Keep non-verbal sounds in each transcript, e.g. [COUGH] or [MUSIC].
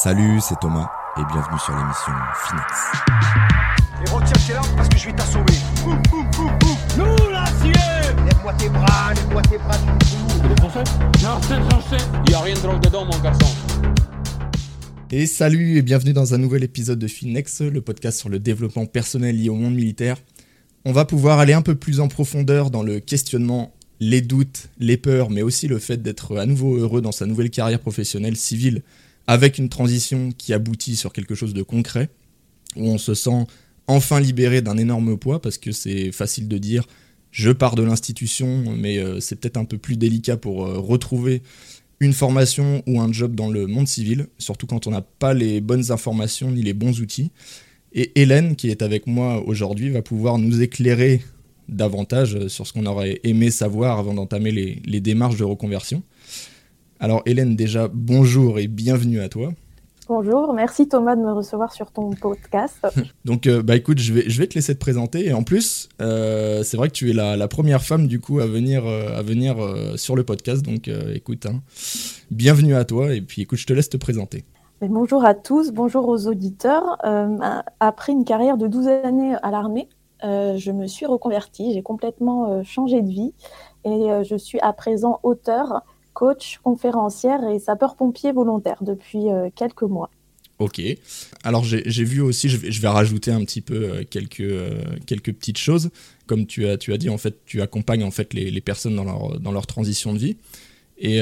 Salut, c'est Thomas et bienvenue sur l'émission Finex. Et retiens tes larmes parce que je vais t'assommer. Nous l'acier Lève-moi tes bras, lève-moi tes bras, tu me fous. Non, c'est français. Y a rien de drôle dedans, mon garçon. Et salut et bienvenue dans un nouvel épisode de Finex, le podcast sur le développement personnel lié au monde militaire. On va pouvoir aller un peu plus en profondeur dans le questionnement, les doutes, les peurs, mais aussi le fait d'être à nouveau heureux dans sa nouvelle carrière professionnelle civile avec une transition qui aboutit sur quelque chose de concret, où on se sent enfin libéré d'un énorme poids, parce que c'est facile de dire je pars de l'institution, mais euh, c'est peut-être un peu plus délicat pour euh, retrouver une formation ou un job dans le monde civil, surtout quand on n'a pas les bonnes informations ni les bons outils. Et Hélène, qui est avec moi aujourd'hui, va pouvoir nous éclairer davantage sur ce qu'on aurait aimé savoir avant d'entamer les, les démarches de reconversion. Alors Hélène, déjà, bonjour et bienvenue à toi. Bonjour, merci Thomas de me recevoir sur ton podcast. [LAUGHS] Donc, euh, bah écoute, je vais, je vais te laisser te présenter. Et en plus, euh, c'est vrai que tu es la, la, première femme du coup à venir, euh, à venir sur le podcast. Donc, écoute, hein, bienvenue à toi. Et puis, écoute, je te laisse te présenter. Mais bonjour à tous, bonjour aux auditeurs. après une carrière de 12 années à l'armée, je me suis reconvertie, j'ai complètement changé de vie et je suis à présent auteur coach, conférencière et sapeur-pompier volontaire depuis euh, quelques mois. Ok. Alors j'ai vu aussi, je vais, je vais, rajouter un petit peu euh, quelques, euh, quelques petites choses. Comme tu as, tu as dit, en fait, tu accompagnes en fait les, les personnes dans leur, dans leur transition de vie. Et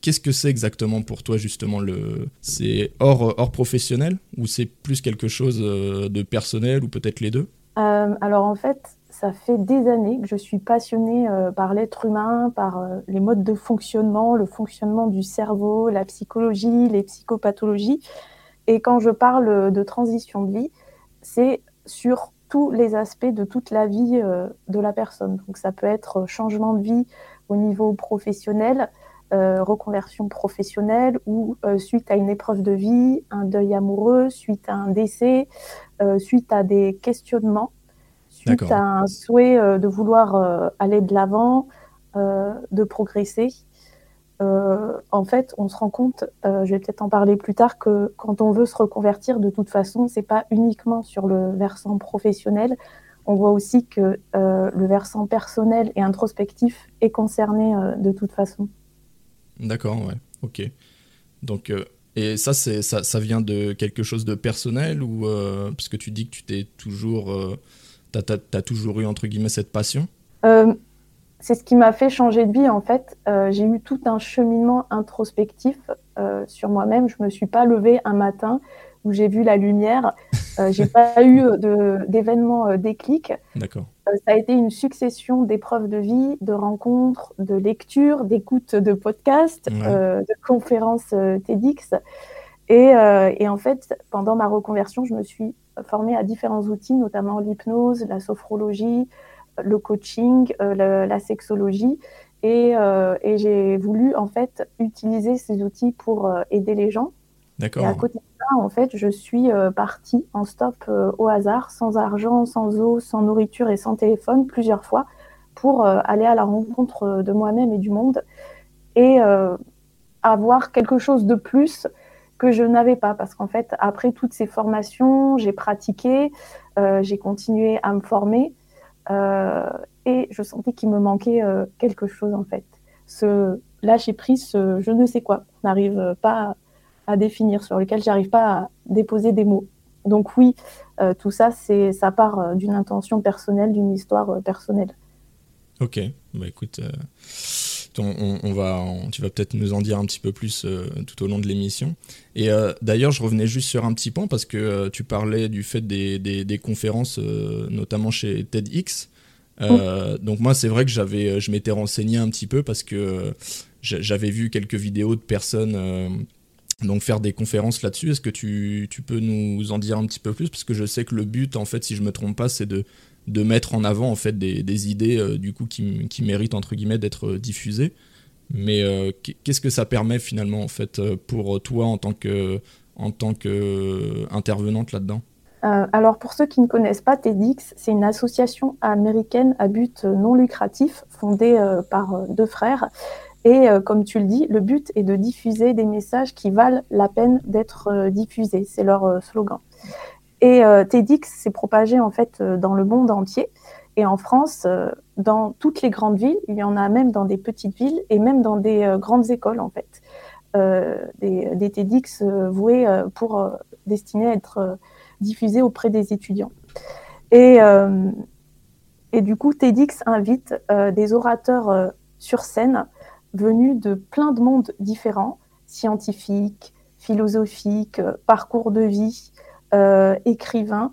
qu'est-ce que c'est exactement pour toi justement le C'est hors, hors professionnel ou c'est plus quelque chose de personnel ou peut-être les deux? Alors en fait, ça fait des années que je suis passionnée euh, par l'être humain, par euh, les modes de fonctionnement, le fonctionnement du cerveau, la psychologie, les psychopathologies. Et quand je parle de transition de vie, c'est sur tous les aspects de toute la vie euh, de la personne. Donc ça peut être changement de vie au niveau professionnel, reconversion professionnelle ou suite à une épreuve de vie, un deuil amoureux, suite à un décès, suite à des questionnements suite à un souhait euh, de vouloir euh, aller de l'avant, euh, de progresser. en fait, on se rend compte, je vais peut-être en parler plus tard, que quand on veut se reconvertir, de toute façon, c'est pas uniquement sur le versant professionnel. On voit aussi que le versant personnel et introspectif est concerné de toute façon. D'accord, ouais, ok. Donc, et ça, ça, vient de quelque chose de personnel ou parce que tu dis que tu t'es toujours tu as, toujours eu, entre guillemets, cette passion? Euh, C'est ce qui m'a fait changer de vie, en fait. Euh, j'ai eu tout un cheminement introspectif euh, sur moi-même. Je ne me suis pas levée un matin où j'ai vu la lumière. j'ai [LAUGHS] pas eu d'événements déclic. D'accord. ça a été une succession d'épreuves de vie, de rencontres, de lectures, d'écoutes de podcasts, de conférences TEDx. Et, et, en fait, pendant ma reconversion, je me suis formée à différents outils, notamment l'hypnose, la sophrologie, le coaching, euh, la, sexologie. Et, euh, et j'ai voulu en fait utiliser ces outils pour euh, aider les gens. D'accord. Et à côté de ça, en fait, je suis partie en stop au hasard, sans argent, sans eau, sans nourriture et sans téléphone, plusieurs fois, pour aller à la rencontre de moi-même et du monde et avoir quelque chose de plus que je n'avais pas parce qu'en fait, après toutes ces formations, j'ai pratiqué, euh, j'ai continué à me former euh, et je sentais qu'il me manquait euh, quelque chose en fait. Ce lâcher prise, ce je ne sais quoi, n'arrive pas à, définir, sur lequel j'arrive pas à déposer des mots. Donc oui, tout ça, c'est ça part d'une intention personnelle, d'une histoire personnelle. Ok, bah écoute on, va, tu vas peut-être nous en dire un petit peu plus euh, tout au long de l'émission. Et euh, d'ailleurs, je revenais juste sur un petit point parce que euh, tu parlais du fait des, conférences, notamment chez TEDx. Donc moi, c'est vrai que j'avais, je m'étais renseigné un petit peu parce que j'avais vu quelques vidéos de personnes donc faire des conférences là-dessus. Est-ce que tu, tu, peux nous en dire un petit peu plus? Parce que je sais que le but, en fait, si je me trompe pas, c'est de de mettre en avant en fait des, idées euh, du coup qui, méritent entre guillemets d'être euh, diffusées. Mais euh, qu'est-ce que ça permet finalement en pour toi en tant que en tant que là-dedans? Alors pour ceux qui ne connaissent pas TEDx, c'est une association américaine à but non lucratif fondée par deux frères Et comme tu le dis, le but est de diffuser des messages qui valent la peine d'être diffusés. C'est leur slogan. Et TEDx s'est propagé en fait dans le monde entier. Et en France, dans toutes les grandes villes, il y en a même dans des petites villes et même dans des grandes écoles en fait. Des, TEDx voués pour destinés à être diffusés auprès des étudiants. Et, du coup, TEDx invite des orateurs sur scène venus de plein de mondes différents, scientifiques, philosophiques, euh, parcours de vie, euh, écrivains.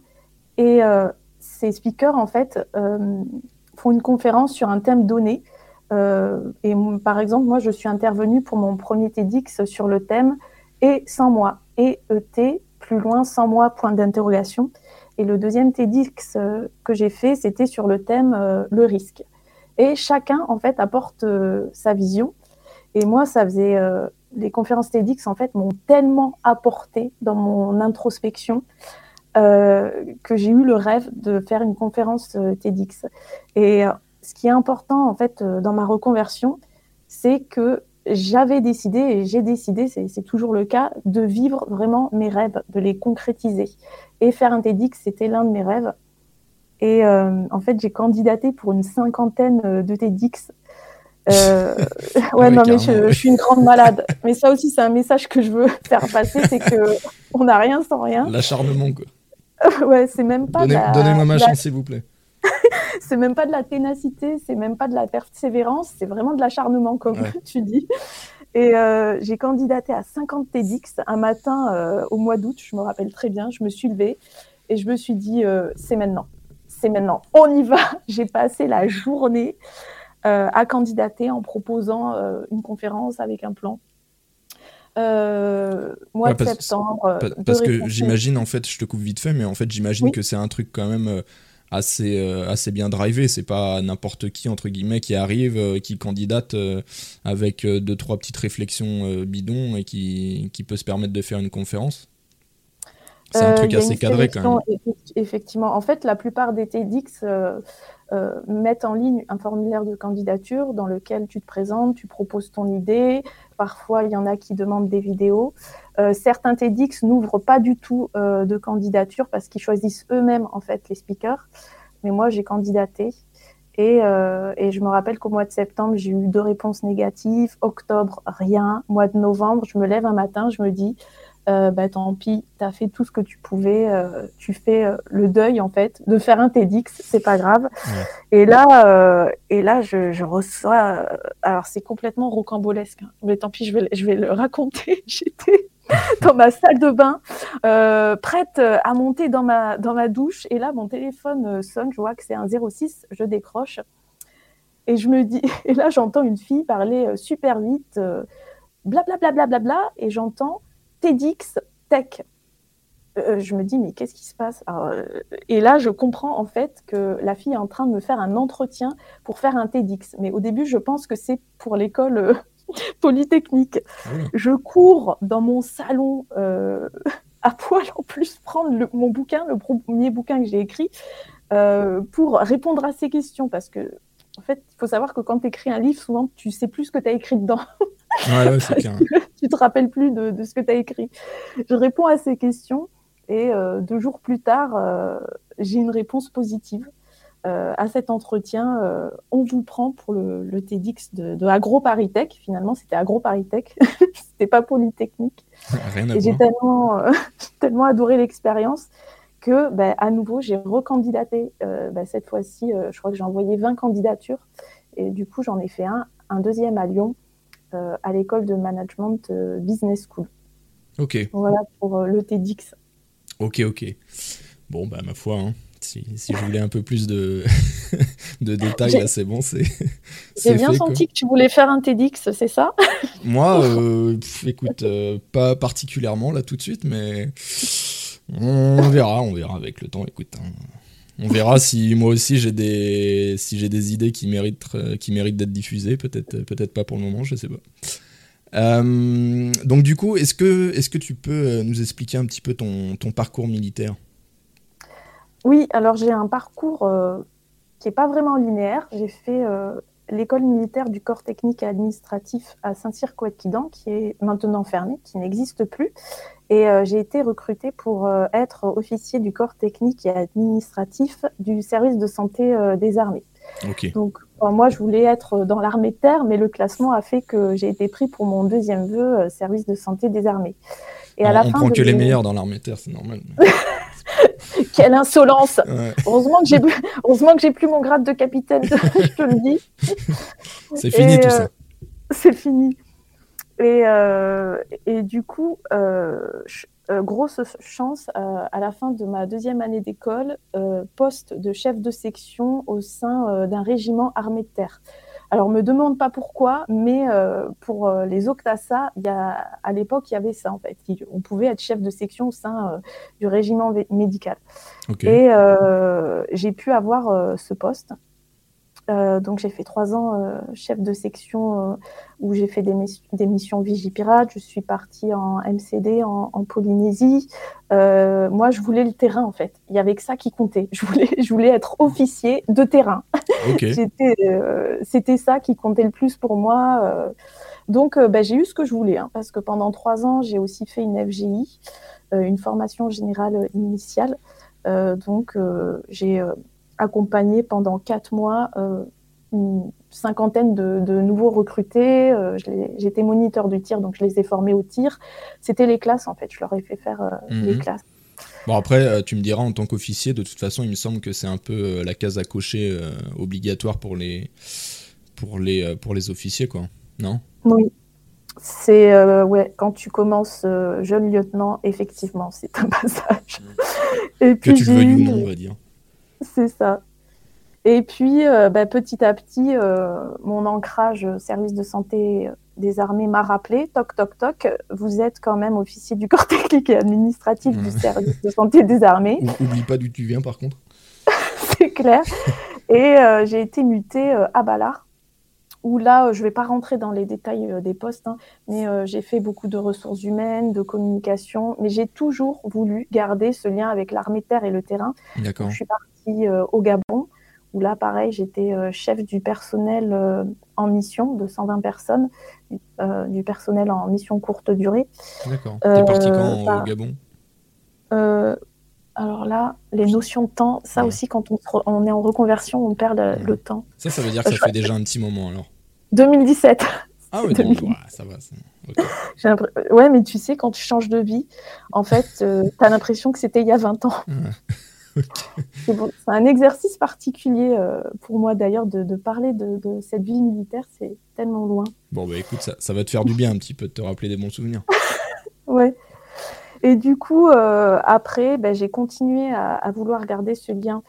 Et euh, ces speakers, en fait, font une conférence sur un thème donné. et par exemple, moi, je suis intervenue pour mon premier TEDx sur le thème Et sans moi, et ET, plus loin, sans moi, point d'interrogation. Et le deuxième TEDx que j'ai fait, c'était sur le thème Le risque. Et chacun, en fait, apporte euh, sa vision. Et moi, ça faisait. Euh, les conférences TEDx, en fait, m'ont tellement apporté dans mon introspection euh, que j'ai eu le rêve de faire une conférence TEDx. Et ce qui est important, en fait, dans ma reconversion, c'est que j'avais décidé, et j'ai décidé, c'est toujours le cas, de vivre vraiment mes rêves, de les concrétiser. Et faire un TEDx, c'était l'un de mes rêves. Et euh, en fait, j'ai candidaté pour une cinquantaine euh, de TEDx. Euh, [LAUGHS] ouais, non, mais je, suis une grande malade. Mais ça aussi, c'est un message que je veux faire passer, c'est que [LAUGHS] on n'a rien sans rien. L'acharnement, quoi. [LAUGHS] ouais, c'est même pas. Donnez-moi ma chance, s'il vous plaît. c'est même pas de la ténacité, c'est même pas de la persévérance, c'est vraiment de l'acharnement, comme tu dis. Et j'ai candidaté à 50 TEDx un matin au mois d'août, je me rappelle très bien. Je me suis levée et je me suis dit, c'est maintenant c'est maintenant, on y va. J'ai passé la journée euh, à candidater en proposant euh, une conférence avec un plan. Euh, mois de septembre. Parce, que j'imagine, en fait, je te coupe vite fait, mais en fait, j'imagine que c'est un truc quand même assez, assez bien drivé. C'est pas n'importe qui, entre guillemets, qui arrive, qui candidate avec deux, trois petites réflexions bidons et qui, qui peut se permettre de faire une conférence. C'est un truc assez cadré quand même. Effectivement. En fait, la plupart des TEDx euh, euh, en ligne un formulaire de candidature dans lequel tu te présentes, tu proposes ton idée. Parfois, il y en a qui demandent des vidéos. Euh, certains TEDx n'ouvrent pas du tout de candidature parce qu'ils choisissent eux-mêmes en fait les speakers. Mais moi, j'ai candidaté. Et, et, je me rappelle qu'au mois de septembre, j'ai eu deux réponses négatives. Octobre, rien. Mois de novembre, je me lève un matin, je me dis, euh, bah, tant pis, tu as fait tout ce que tu pouvais, euh, tu fais euh, le deuil en fait de faire un TEDx, c'est pas grave. Et là, et là, je, reçois, alors c'est complètement rocambolesque, hein. mais tant pis, je vais, je vais le raconter. [LAUGHS] J'étais dans ma salle de bain, prête à monter dans ma, dans ma douche, et là, mon téléphone sonne, je vois que c'est un 06, je décroche, et je me dis, [LAUGHS] et là, j'entends une fille parler super vite, blablabla, bla, bla, bla, et j'entends TEDx Tech. Euh, je me dis, mais qu'est-ce qui se passe? Euh, Et là, je comprends en fait que la fille est en train de me faire un entretien pour faire un TEDx. Mais au début, je pense que c'est pour l'école euh, [LAUGHS] polytechnique. Ah je cours dans mon salon [LAUGHS] à poil en plus prendre mon bouquin, le premier bouquin que j'ai écrit, pour répondre à ces questions. Parce que, en fait, il faut savoir que quand tu écris un livre, souvent, tu sais plus ce que tu as écrit dedans. [LAUGHS] Ouais, ouais, c'est tu te rappelles plus de, ce que tu as écrit. Je réponds à ces questions et euh, deux jours plus tard, euh, j'ai une réponse positive. Euh, à cet entretien, on vous prend pour le, TEDx de, de AgroParisTech. Finalement, c'était AgroParisTech, [LAUGHS] c'était pas Polytechnique. Rien et j'ai tellement, [LAUGHS] tellement adoré l'expérience que, bah, à nouveau, j'ai recandidaté. Bah, cette fois-ci, je crois que j'ai envoyé 20 candidatures. Et du coup, j'en ai fait un, un deuxième à Lyon euh, à l'école de management euh, Business School. Ok. Voilà pour euh, le TEDx. Ok, ok. Bon, bah, ma foi, hein. si, si, je voulais un peu plus de, [LAUGHS] de détails, là, c'est bon. c'est J'ai bien senti que tu voulais faire un TEDx, c'est ça? Moi, écoute, pas particulièrement là tout de suite, mais on verra, on verra avec le temps. Écoute, hein. On verra si moi aussi j'ai des idées qui méritent euh, qui méritent d'être diffusées. Peut-être peut-être pas pour le moment, je sais pas. Euh, donc du coup, est-ce que tu peux euh, nous expliquer un petit peu ton, ton parcours militaire? Oui, alors j'ai un parcours qui est pas vraiment linéaire. J'ai fait l'école militaire du corps technique et administratif à Saint-Cyr-Coët-Quidan, qui est maintenant fermée, qui n'existe plus. Et euh, j'ai été recrutée pour euh, être officier du corps technique et administratif du service de santé euh, des armées. Donc, moi, je voulais être dans l'armée de terre, mais le classement a fait que j'ai été pris pour mon deuxième vœu, service de santé des armées. Et à on la on fin prend de que les meilleurs dans l'armée de terre, c'est normal. [LAUGHS] [LAUGHS] Quelle insolence Ouais, Heureusement que j'ai heureusement que j'ai plus mon grade de capitaine, [LAUGHS] je te le dis. c'est fini Et, tout euh, ça. C'est fini. Et, euh, et du coup, euh, grosse chance, à la fin de ma deuxième année d'école, poste de chef de section au sein d'un régiment armé de terre. Alors, me demande pas pourquoi, mais euh, pour euh, les Octassa, il y a, à l'époque, il y avait ça en fait. On pouvait être chef de section au sein euh, du régiment médical. Et euh, j'ai pu avoir euh, ce poste. Euh, donc j'ai fait trois ans euh, chef de section euh, où j'ai fait des, des missions Vigipirate. Je suis partie en MCD en, en Polynésie. Moi, je voulais le terrain en fait. Il y avait que ça qui comptait. Je voulais, je voulais être officier de terrain. Ok. [LAUGHS] J'étais, euh, C'était ça qui comptait le plus pour moi. Donc, bah, j'ai eu ce que je voulais, hein, parce que pendant trois ans, j'ai aussi fait une FGI, une formation générale initiale. Donc, j'ai accompagné pendant quatre mois euh, une cinquantaine de, de nouveaux recrutés. Euh, J'étais moniteur du tir, donc je les ai formés au tir. C'était les classes, en fait. Je leur ai fait faire euh, Mhm. les classes. Bon après, tu me diras en tant qu'officier, de toute façon, il me semble que c'est un peu la case à cocher euh, obligatoire pour les pour les pour les officiers quoi. Non? Oui. C'est euh, ouais, quand tu commences euh, jeune lieutenant, effectivement, c'est un [LAUGHS] passage. Et Que puis tu le veuilles ou non, on va dire. C'est ça. Et puis, euh, bah, petit à petit, euh, mon ancrage service de santé des armées m'a rappelé, toc, toc, toc, vous êtes quand même officier du corps [LAUGHS] technique et administratif du Mhm. service de santé des armées, Ou- Oublie pas d'où tu viens par contre. [LAUGHS] c'est clair. Et euh, j'ai été mutée à Ballard, où là, euh, je vais pas rentrer dans les détails euh, des postes, hein, mais euh, j'ai fait beaucoup de ressources humaines, de communication, mais j'ai toujours voulu garder ce lien avec l'armée de terre et le terrain. D'accord. Je suis partie euh, au Gabon, où là, pareil, j'étais euh, chef du personnel en mission de 120 personnes, du personnel en mission courte durée. D'accord. T'es parti quand au Gabon? Alors là, les notions de temps, ça Ouais. aussi, quand on, est en reconversion, on perd le, Ouais. le temps. Ça, ça veut dire que ça fait déjà un petit moment alors. 2017. Ah Demi- donc, ouais, ça va. ça- Ouais, mais tu sais, quand tu changes de vie, en fait, euh, tu as l'impression que c'était il y a 20 ans. [LAUGHS] C'est bon, un exercice particulier euh, pour moi d'ailleurs de, de parler de, de cette vie militaire, c'est tellement loin. Bon bah écoute, ça, ça va te faire du bien un petit peu de te rappeler des bons souvenirs. [LAUGHS] Ouais. Et du coup, euh, après, ben, j'ai continué à, à vouloir garder ce lien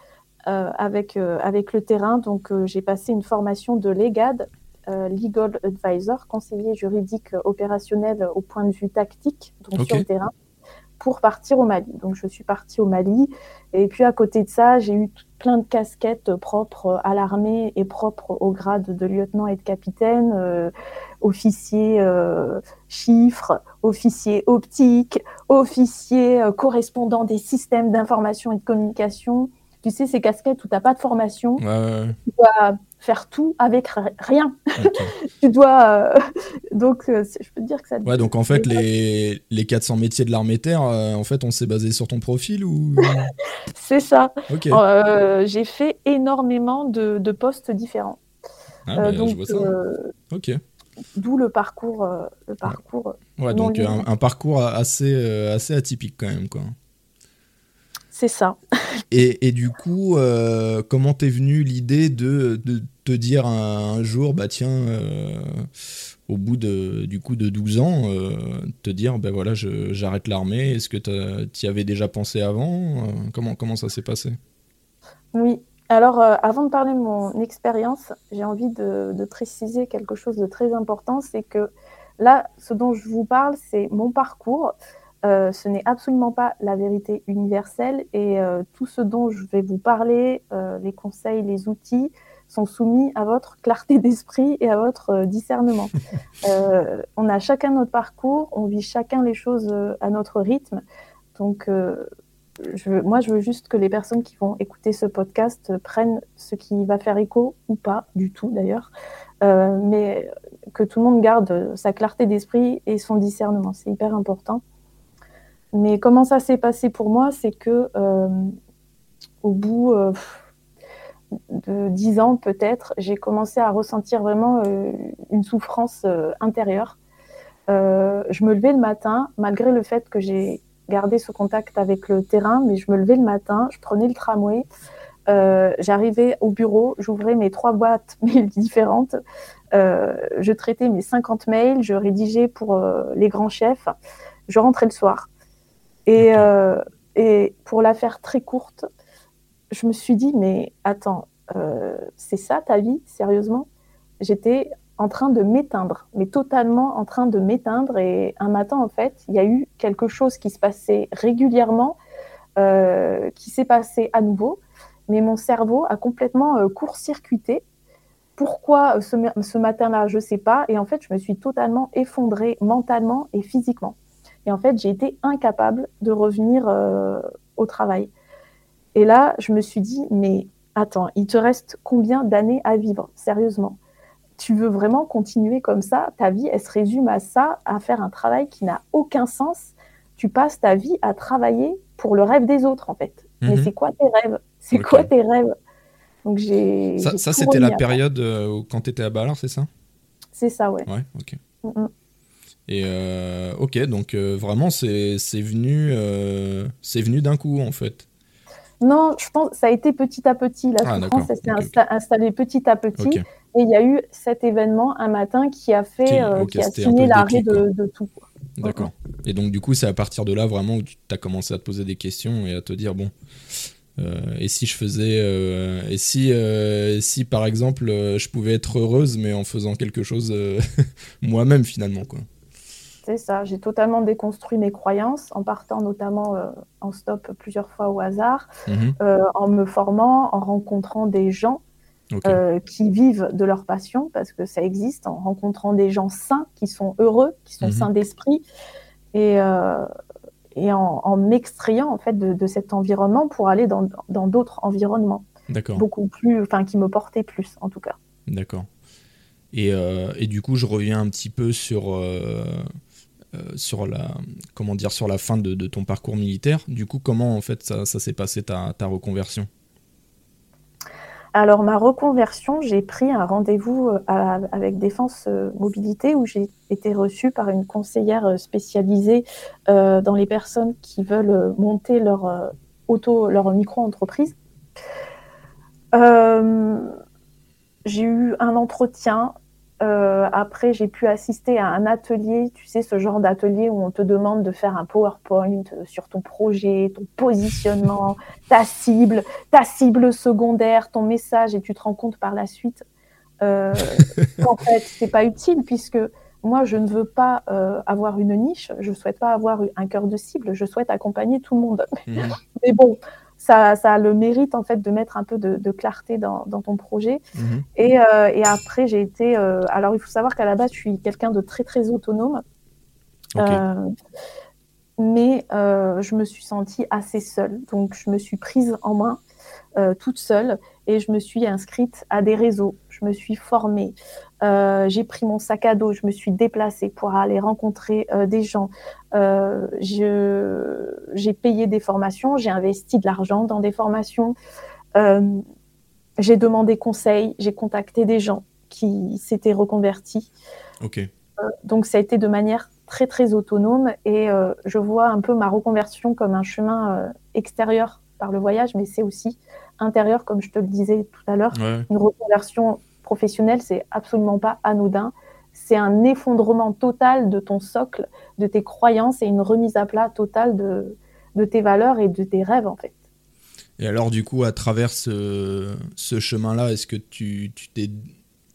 euh, avec, euh, avec le terrain. Donc, euh, j'ai passé une formation de LEGAD, euh, Legal Advisor, conseiller juridique opérationnel au point de vue tactique, donc sur le terrain, pour partir au Mali. Donc, je suis partie au Mali. Et puis, à côté de ça, j'ai eu plein de casquettes propres à l'armée et propres au grade de lieutenant et de capitaine, euh, officier euh, chiffres, officier optique, officier euh, correspondant des systèmes d'information et de communication. Tu sais, ces casquettes où tu n'as pas de formation, Ouais, ouais, tu dois faire tout avec ri- rien. [LAUGHS] Tu dois. euh, Donc, euh, je peux te dire que ça. Ouais, donc en fait, les, les 400 métiers de l'armée terre, en fait, on s'est basé sur ton profil ou? [LAUGHS] C'est ça. Ok. Euh, j'ai fait énormément de, de postes différents. Ah, bah, je vois ça. Ok. D'où le parcours. euh, le parcours. Ouais, donc euh, un, un parcours assez, euh, assez atypique quand même, quoi. C'est ça. [LAUGHS] Et, et du coup, euh, comment t'es venue l'idée de, de te dire un, un jour, bah tiens, euh, au bout de, du coup de 12 ans, euh, te dire, ben voilà, je- j'arrête l'armée. Est-ce que tu y avais déjà pensé avant comment, comment ça s'est passé? Oui. Alors, euh, avant de parler de mon expérience, j'ai envie de, de préciser quelque chose de très important, c'est que là, ce dont je vous parle, c'est mon parcours. Euh, ce n'est absolument pas la vérité universelle et euh, tout ce dont je vais vous parler, les conseils, les outils, sont soumis à votre clarté [LAUGHS] d'esprit et à votre discernement. [LAUGHS] On a chacun notre parcours, on vit chacun les choses à notre rythme. Donc, moi, je veux juste que les personnes qui vont écouter ce podcast prennent ce qui va faire écho ou pas du tout d'ailleurs, euh, mais que tout le monde garde sa clarté d'esprit et son discernement. C'est hyper important. Mais comment ça s'est passé pour moi, c'est que euh, au bout euh, de dix ans peut-être, j'ai commencé à ressentir vraiment une souffrance intérieure. Je me levais le matin, malgré le fait que j'ai gardé ce contact avec le terrain, mais je me levais le matin, je prenais le tramway, euh, j'arrivais au bureau, j'ouvrais mes trois boîtes [LAUGHS] mail différentes, euh, je traitais mes 50 mails, je rédigeais pour euh, les grands chefs, je rentrais le soir. Et, et pour la faire très courte, je me suis dit, mais attends, c'est ça ta vie, sérieusement? J'étais en train de m'éteindre, mais totalement en train de m'éteindre. Et un matin, en fait, il y a eu quelque chose qui se passait régulièrement, euh, qui s'est passé à nouveau, mais mon cerveau a complètement euh, court-circuité. Pourquoi ce, ce matin-là, je ne sais pas. Et en fait, je me suis totalement effondrée mentalement et physiquement. Et en fait, j'ai été incapable de revenir euh, au travail. Et là, je me suis dit, mais attends, il te reste combien d'années à vivre, sérieusement? Tu veux vraiment continuer comme ça Ta vie, elle se résume à ça, à faire un travail qui n'a aucun sens. Tu passes ta vie à travailler pour le rêve des autres, en fait. Mais Mhm. c'est quoi tes rêves? C'est quoi tes rêves? Donc j'ai. Ça, c'était la période euh, quand tu étais à Ballard, c'est ça? C'est ça, ouais. Ouais, ok. Mhm. Et euh, ok, donc euh, vraiment, c'est c'est venu, c'est venu d'un coup en fait. Non, je pense que ça a été petit à petit. La Ah, elle s'est Ok, ok. insta- installée petit à petit. Et il y a eu cet événement un matin qui a fait, Qui- euh, qui a signé l'arrêt déclic, de, tout. d'accord. Et donc du coup, c'est à partir de là vraiment où tu as commencé à te poser des questions et à te dire bon, euh, et si je faisais, euh, et si, euh, si par exemple, je pouvais être heureuse mais en faisant quelque chose [LAUGHS] moi-même finalement quoi. C'est ça. J'ai totalement déconstruit mes croyances en partant notamment en stop plusieurs fois au hasard, Mhm. en me formant, en rencontrant des gens Euh, qui vivent de leur passion, parce que ça existe, en rencontrant des gens sains, qui sont heureux, qui sont Mhm. sains d'esprit, et, euh, et en, en m'extrayant en fait de, de cet environnement pour aller dans dans d'autres environnements, beaucoup plus, enfin qui me portaient plus en tout cas. D'accord. Et, euh, et du coup, je reviens un petit peu sur, sur, la, comment dire, sur la fin de, de ton parcours militaire. Du coup, comment en fait ça, ça s'est passé ta, ta reconversion? Alors ma reconversion, j'ai pris un rendez-vous euh, avec Défense euh, Mobilité où j'ai été reçue par une conseillère euh, spécialisée dans les personnes qui veulent monter leur auto, leur micro-entreprise. J'ai eu un entretien. Euh, après, j'ai pu assister à un atelier, tu sais, ce genre d'atelier où on te demande de faire un PowerPoint euh, sur ton projet, ton positionnement, [LAUGHS] ta cible, ta cible secondaire, ton message, et tu te rends compte par la suite euh, [LAUGHS] qu'en fait, c'est pas utile puisque moi, je ne veux pas euh, avoir une niche, je souhaite pas avoir un cœur de cible, je souhaite accompagner tout le monde. Mhm. [LAUGHS] Mais bon, ça, ça a le mérite en fait de mettre un peu de, de clarté dans, dans ton projet. Mhm. Et, euh, et après, j'ai été. euh, alors, il faut savoir qu'à la base, je suis quelqu'un de très très autonome. Euh, mais je me suis sentie assez seule. Donc, je me suis prise en main toute seule et je me suis inscrite à des réseaux. Je me suis formée. Euh, j'ai pris mon sac à dos. Je me suis déplacée pour aller rencontrer euh, des gens. Euh, j'ai payé des formations. J'ai investi de l'argent dans des formations. J'ai demandé conseil. J'ai contacté des gens qui s'étaient reconvertis. Donc ça a été de manière très très autonome et je vois un peu ma reconversion comme un chemin extérieur par le voyage, mais c'est aussi intérieur, comme je te le disais tout à l'heure. Ouais. Une reconversion professionnelle, c'est absolument pas anodin. C'est un effondrement total de ton socle, de tes croyances et une remise à plat totale de, de tes valeurs et de tes rêves en fait. Et alors, du coup, à travers ce, ce chemin-là, est-ce que tu t'es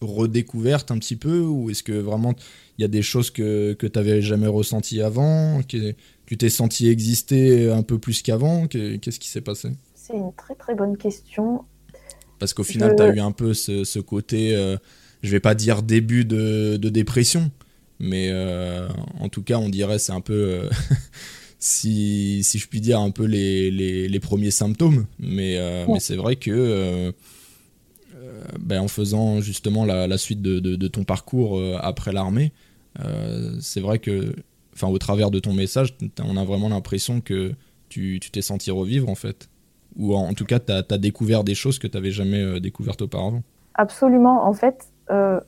redécouverte un petit peu ou est-ce que vraiment il y a des choses que, que tu n'avais jamais ressenties avant que Tu t'es senti exister un peu plus qu'avant? Que- Qu'est-ce qui s'est passé? C'est une très très bonne question. Parce qu'au final, tu as eu un peu ce, ce côté, euh, je vais pas dire début de, de dépression, mais euh, en tout cas, on dirait c'est un peu, euh, [LAUGHS] si, si je puis dire, un peu les, les, les premiers symptômes. Mais, euh, Ouais. mais c'est vrai que ben, en faisant justement la, la suite de, de- de ton parcours après l'armée, c'est vrai que, enfin, au travers de ton message, on a vraiment l'impression que tu t'es senti revivre en fait. Ou en, tout cas, tu as, découvert des choses que tu n'avais jamais euh, découvertes auparavant. Absolument. En fait, euh,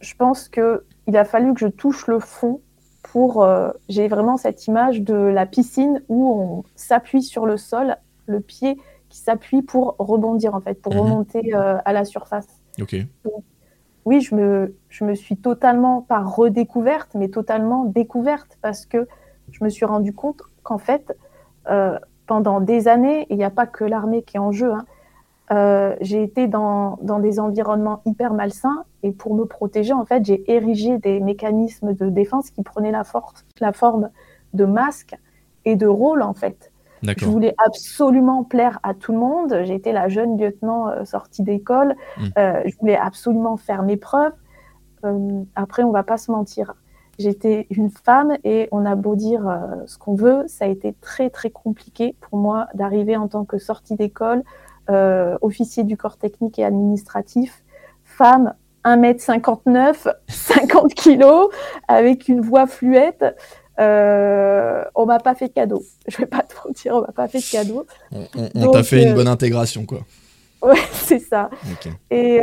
je pense que il a fallu que je touche le fond pour. euh, J'ai vraiment cette image de la piscine où on s'appuie sur le sol, le pied qui s'appuie pour rebondir en fait, pour Mhm. remonter à la surface. Ok. Oui, je me, je me suis totalement pas redécouverte, mais totalement découverte parce que je me suis rendu compte qu'en fait, euh, pendant des années, et il n'y a pas que l'armée qui est en jeu, hein, euh, j'ai été dans, dans des environnements hyper malsains et pour me protéger, en fait, j'ai érigé des mécanismes de défense qui prenaient la, force, la forme de masques et de rôles, en fait. Je voulais absolument plaire à tout le monde. Été la jeune lieutenant euh, sortie d'école. Mm. Euh, je voulais absolument faire mes preuves. Après, on va pas se mentir. J'étais une femme et on a beau dire euh, ce qu'on veut, ça a été très très compliqué pour moi d'arriver en tant que sortie d'école, euh, officier du corps technique et administratif, femme 1m59, 50 [LAUGHS] kilos, avec une voix fluette. Euh, on m'a pas fait de cadeau. Je vais pas te mentir, on m'a pas fait de cadeau. On, on- on Donc, t'a fait une euh, bonne intégration, quoi. Ouais, [LAUGHS] c'est ça. Et,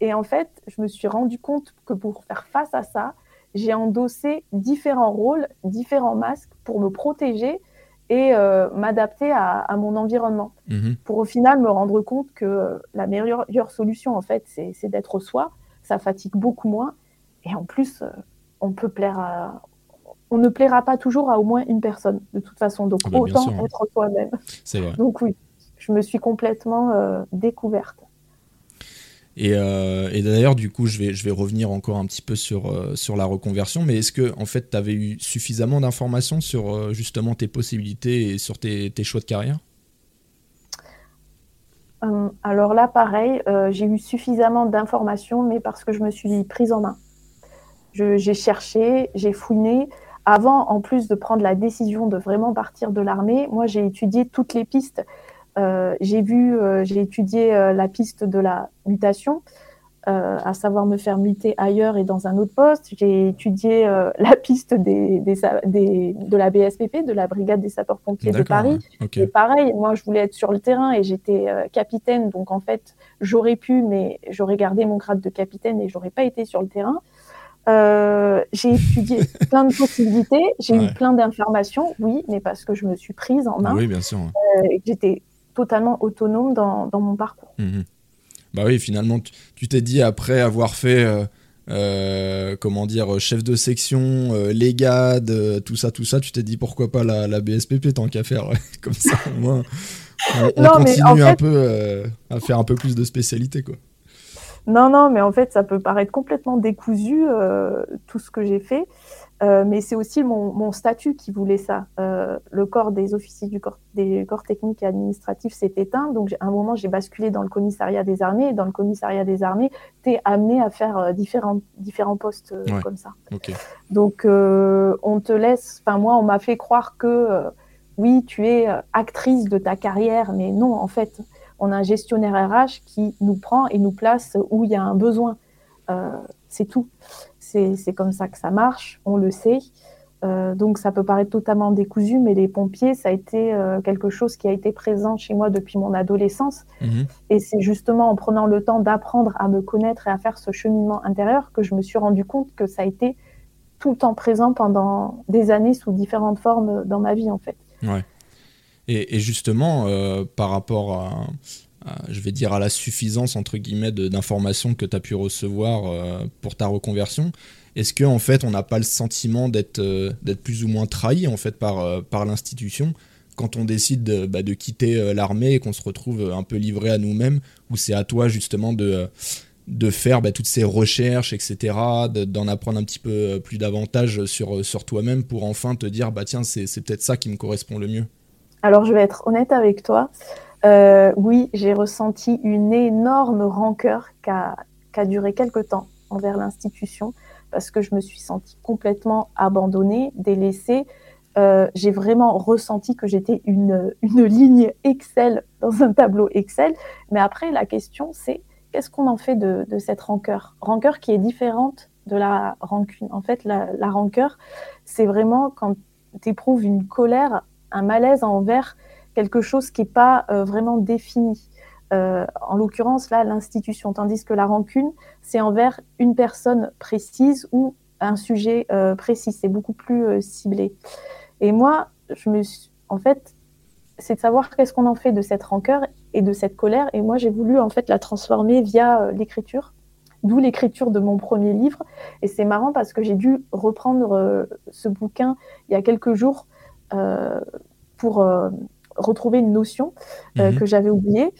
et en fait, je me suis rendu compte que pour faire face à ça, j'ai endossé différents rôles, différents masques pour me protéger et euh, m'adapter à, à mon environnement. Mhm. Pour au final me rendre compte que euh, la meilleure, meilleure solution, en fait, c'est d'être soi. Ça fatigue beaucoup moins. Et en plus, euh, on peut plaire à. On ne plaira pas toujours à au moins une personne, de toute façon. Donc, Ah bah, autant sûr, hein. être soi-même. Donc, oui, je me suis complètement euh, découverte. Et, euh, et d'ailleurs, du coup, je vais, revenir encore un petit peu sur, euh, la reconversion. Mais est-ce que, en fait, tu avais eu suffisamment d'informations sur euh, justement tes possibilités et sur tes, tes choix de carrière? Alors là, pareil, j'ai eu suffisamment d'informations, mais parce que je me suis prise en main. J'ai cherché, j'ai fouiné. Avant, en plus de prendre la décision de vraiment partir de l'armée, moi, j'ai étudié toutes les pistes. Euh, j'ai vu, euh, j'ai étudié euh, la piste de la mutation, à savoir me faire muter ailleurs et dans un autre poste. J'ai étudié [LAUGHS] la piste des, des, sa- des- de la BSPP, de la Brigade des sapeurs-pompiers de Paris. Et pareil, moi, je voulais être sur le terrain et j'étais capitaine. Donc, en fait, j'aurais pu, mais j'aurais gardé mon grade de capitaine et j'aurais pas été sur le terrain. Euh, j'ai étudié [LAUGHS] plein de possibilités, j'ai Ouais. eu plein d'informations, oui, mais parce que je me suis prise en main Oui, bien sûr. euh, j'étais totalement autonome dans, dans mon parcours. Mhm. Bah oui, finalement, tu- t'es dit après avoir fait, euh, euh, comment dire, chef de section, euh, légade, euh, tout ça, tout ça, tu t'es dit pourquoi pas la, la BSPP tant qu'à faire. [LAUGHS] Comme ça, au moins, on, on Non, mais continue en un peu euh, à faire un peu plus de spécialité, quoi. Non, non, mais en fait, ça peut paraître complètement décousu, euh, tout ce que j'ai fait. Euh, mais c'est aussi mon, mon statut qui voulait ça. Euh, le corps des officiers du corps, des corps techniques et administratifs s'est éteint. Donc, à un moment, j'ai basculé dans le commissariat des armées. Et dans le commissariat des armées, tu es amené à faire euh, différents, différents postes euh, Ouais. comme ça. Ok. Donc, euh, on te laisse. Enfin, moi, on m'a fait croire que euh, oui, tu es actrice de ta carrière, mais non, en fait, on a un gestionnaire RH qui nous prend et nous place où il y a un besoin. Euh, c'est tout. C'est comme ça que ça marche, on le sait. Euh, donc, ça peut paraître totalement décousu, mais les pompiers, ça a été euh, quelque chose qui a été présent chez moi depuis mon adolescence. Mhm. Et c'est justement en prenant le temps d'apprendre à me connaître et à faire ce cheminement intérieur que je me suis rendu compte que ça a été tout le temps présent pendant des années sous différentes formes dans ma vie en fait. Et, et justement, euh, par rapport à, je vais dire, à la suffisance, entre guillemets, d'informations que tu as pu recevoir euh, pour ta reconversion, est-ce qu'en en fait, on n'a pas le sentiment d'être euh, plus ou moins trahi, en fait, par, euh, par l'institution quand on décide de, bah, de quitter euh, l'armée et qu'on se retrouve un peu livré à nous-mêmes, où c'est à toi, justement, de... euh, de faire bah, toutes ces recherches, etc., de- d'en apprendre un petit peu euh, plus davantage sur, sur toi-même pour enfin te dire, bah tiens, c'est peut-être ça qui me correspond le mieux? Alors je vais être honnête avec toi. Euh, oui, j'ai ressenti une énorme rancœur qui a, duré quelque temps envers l'institution parce que je me suis sentie complètement abandonnée, délaissée. euh, j'ai vraiment ressenti que j'étais une, ligne Excel dans un tableau Excel. Mais après, la question, c'est qu'est-ce qu'on en fait de, cette rancœur? Rancœur qui est différente de la rancune. En fait, la rancœur, c'est vraiment quand tu éprouves une colère, un malaise envers quelque chose qui n'est pas euh, vraiment défini. Euh, en l'occurrence, là, l'institution, tandis que la rancune, c'est envers une personne précise ou un sujet euh, précis. C'est beaucoup plus ciblé. Et moi, je me en fait, c'est de savoir qu'est-ce qu'on en fait de cette rancœur et de cette colère. Et moi, j'ai voulu en fait la transformer via l'écriture, d'où l'écriture de mon premier livre. Et c'est marrant parce que j'ai dû reprendre ce bouquin il y a quelques jours pour retrouver une notion mmh. que j'avais oubliée.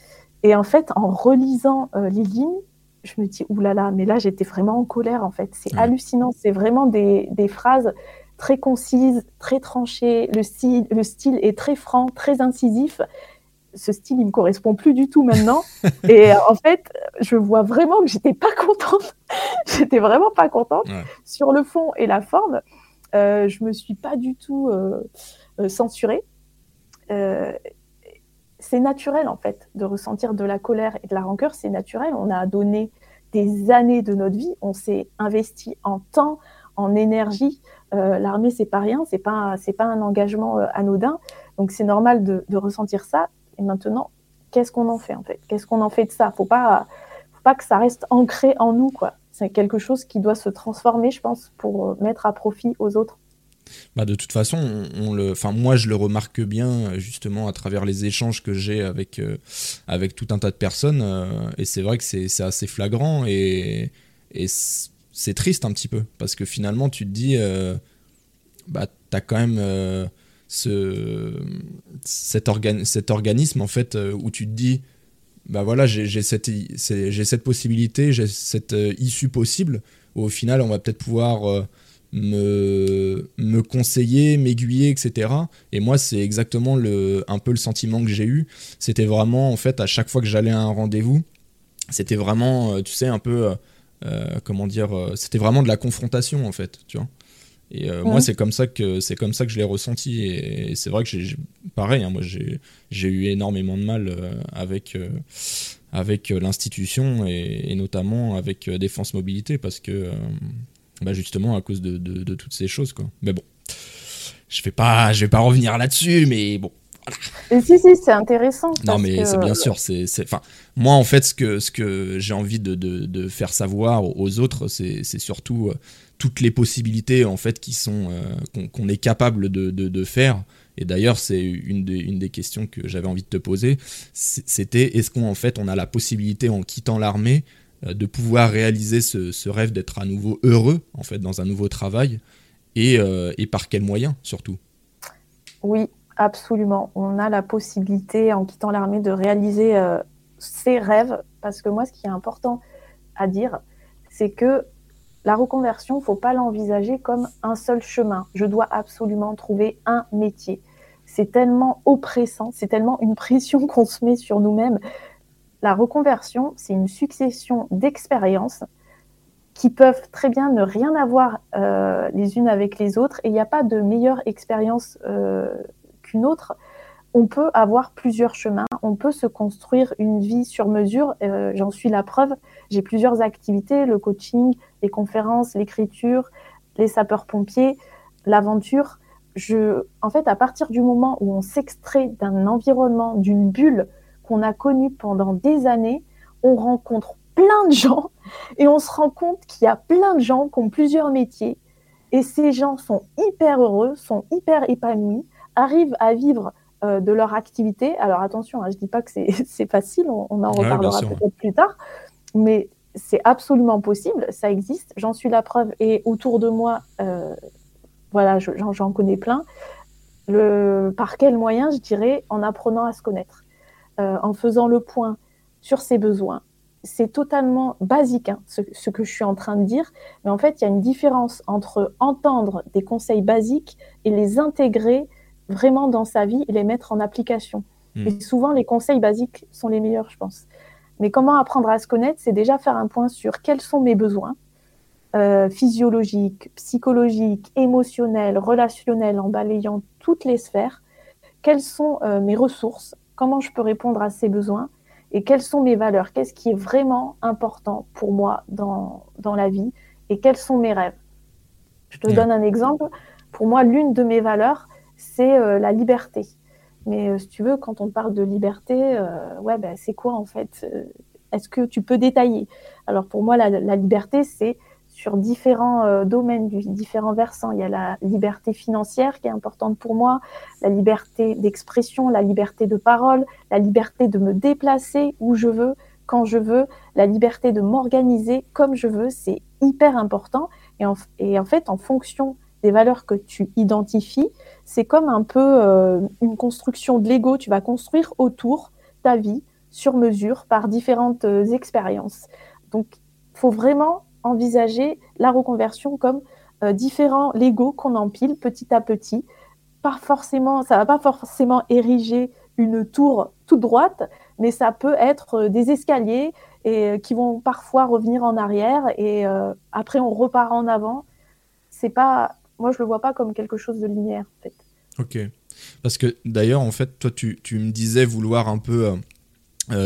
Et en fait, en relisant les lignes, je me dis, oulala, là là, mais là, j'étais vraiment en colère, en fait. C'est hallucinant. C'est vraiment des, des, phrases très concises, très tranchées. Le style, le style est très franc, très incisif. Ce style, il me correspond plus du tout maintenant. [LAUGHS] et en fait, je vois vraiment que j'étais pas contente. [LAUGHS] j'étais vraiment pas contente. Ouais. Sur le fond et la forme, euh, je me suis pas du tout euh, euh, censurée. Euh, c'est naturel en fait de ressentir de la colère et de la rancœur, c'est naturel. On a donné des années de notre vie, on s'est investi en temps, en énergie. Euh, L'armée, c'est pas rien, c'est pas pas un engagement euh, anodin. Donc c'est normal de, de, ressentir ça. Et maintenant, qu'est-ce qu'on en fait en fait? Qu'est-ce qu'on en fait de ça? Faut pas faut pas que ça reste ancré en nous quoi. C'est quelque chose qui doit se transformer, je pense, pour mettre à profit aux autres bah de toute façon, enfin moi je le remarque bien justement à travers les échanges que j'ai avec euh, avec tout un tas de personnes euh, et c'est vrai que c'est assez flagrant et, c'est triste un petit peu parce que finalement tu te dis euh, bah t'as quand même euh, ce cet, organ, cet organisme en fait où tu te dis bah voilà j'ai cette cette possibilité j'ai cette issue possible où au final on va peut-être pouvoir me, me conseiller, m'aiguiller, etc. Et moi, c'est exactement le, un peu le sentiment que j'ai eu. C'était vraiment, en fait, à chaque fois que j'allais à un rendez-vous, c'était vraiment, euh, tu sais, un peu, euh, euh, comment dire, c'était vraiment de la confrontation, en fait, tu vois. Et euh, ouais. moi, c'est comme ça que c'est comme ça que je l'ai ressenti. Et, et c'est vrai que j'ai, pareil, hein, moi, j'ai eu énormément de mal euh, avec avec l'institution et, et, notamment avec Défense Mobilité parce que bah justement à cause de, de, de, toutes ces choses quoi. Mais bon, je vais pas, je vais pas revenir là-dessus, mais bon. Voilà. si si, c'est intéressant. Non mais que... c'est bien sûr, c'est, enfin, moi en fait ce que ce que j'ai envie de, faire savoir aux autres, c'est, surtout euh, toutes les possibilités en fait qui sont euh, qu'on, qu'on est capable de, faire. Et d'ailleurs, c'est une des, une des questions que j'avais envie de te poser. C'était est-ce qu'en fait on a la possibilité en quittant l'armée euh, de pouvoir réaliser ce, ce rêve d'être à nouveau heureux en fait dans un nouveau travail et, euh, et par quels moyens surtout? Oui, absolument. On a la possibilité en quittant l'armée de réaliser euh, ses rêves parce que moi ce qui est important à dire c'est que la reconversion, il ne faut pas l'envisager comme un seul chemin. Je dois absolument trouver un métier. C'est tellement oppressant, c'est tellement une pression [LAUGHS] qu'on se met sur nous-mêmes la reconversion, c'est une succession d'expériences qui peuvent très bien ne rien avoir euh, les unes avec les autres et il n'y a pas de meilleure expérience euh, qu'une autre. On peut avoir plusieurs chemins, on peut se construire une vie sur mesure. Euh, J'en suis la preuve. J'ai plusieurs activités le coaching, les conférences, l'écriture, les sapeurs-pompiers, l'aventure. Je, en fait, à partir du moment où on s'extrait d'un environnement, d'une bulle qu'on a connu pendant des années, on rencontre plein de gens et on se rend compte qu'il y a plein de gens qui ont plusieurs métiers. Et ces gens sont hyper heureux, sont hyper épanouis, arrivent à vivre euh, de leur activité. Alors attention, hein, je dis pas que c'est [LAUGHS] facile, on, on en reparlera peut-être plus tard, mais c'est absolument possible, ça existe, j'en suis la preuve. Et autour de moi, euh, voilà, j'en connais plein. Le, par quel moyen, je dirais, en apprenant à se connaître euh, en faisant le point sur ses besoins. C'est totalement basique hein, ce, ce, que je suis en train de dire, mais en fait, il y a une différence entre entendre des conseils basiques et les intégrer vraiment dans sa vie et les mettre en application. Mmh. Et souvent, les conseils basiques sont les meilleurs, je pense. Mais comment apprendre à se connaître C'est déjà faire un point sur quels sont mes besoins, euh, physiologique, psychologique, émotionnel, relationnel, en balayant toutes les sphères, quelles sont euh, mes ressources, comment je peux répondre à ces besoins et quelles sont mes valeurs, qu'est-ce qui est vraiment important pour moi dans, dans la vie et quels sont mes rêves? Je te donne un exemple. Pour moi, l'une de mes valeurs, c'est euh, la liberté. Mais si tu veux, quand on parle de liberté, ouais, ben, c'est quoi en fait? Est-ce que tu peux détailler? Alors pour moi, la, la liberté, c'est sur différents euh, domaines, différents versants. Il y a la liberté financière qui est importante pour moi, la liberté d'expression, la liberté de parole, la liberté de me déplacer où je veux, quand je veux, la liberté de m'organiser comme je veux. C'est hyper important. Et en, fait, en fonction des valeurs que tu identifies, c'est comme un peu euh, une construction de Lego. Tu vas construire autour ta vie sur mesure par différentes euh, expériences. Donc, faut vraiment envisager la reconversion comme euh, différents Lego qu'on empile petit à petit. Pas forcément, ça va pas forcément ériger une tour toute droite, mais ça peut être euh, des escaliers et euh, qui vont parfois revenir en arrière et après on repart en avant. C'est pas, moi je le vois pas comme quelque chose de linéaire en fait. Ok, parce que d'ailleurs en fait toi tu, tu, me disais vouloir un peu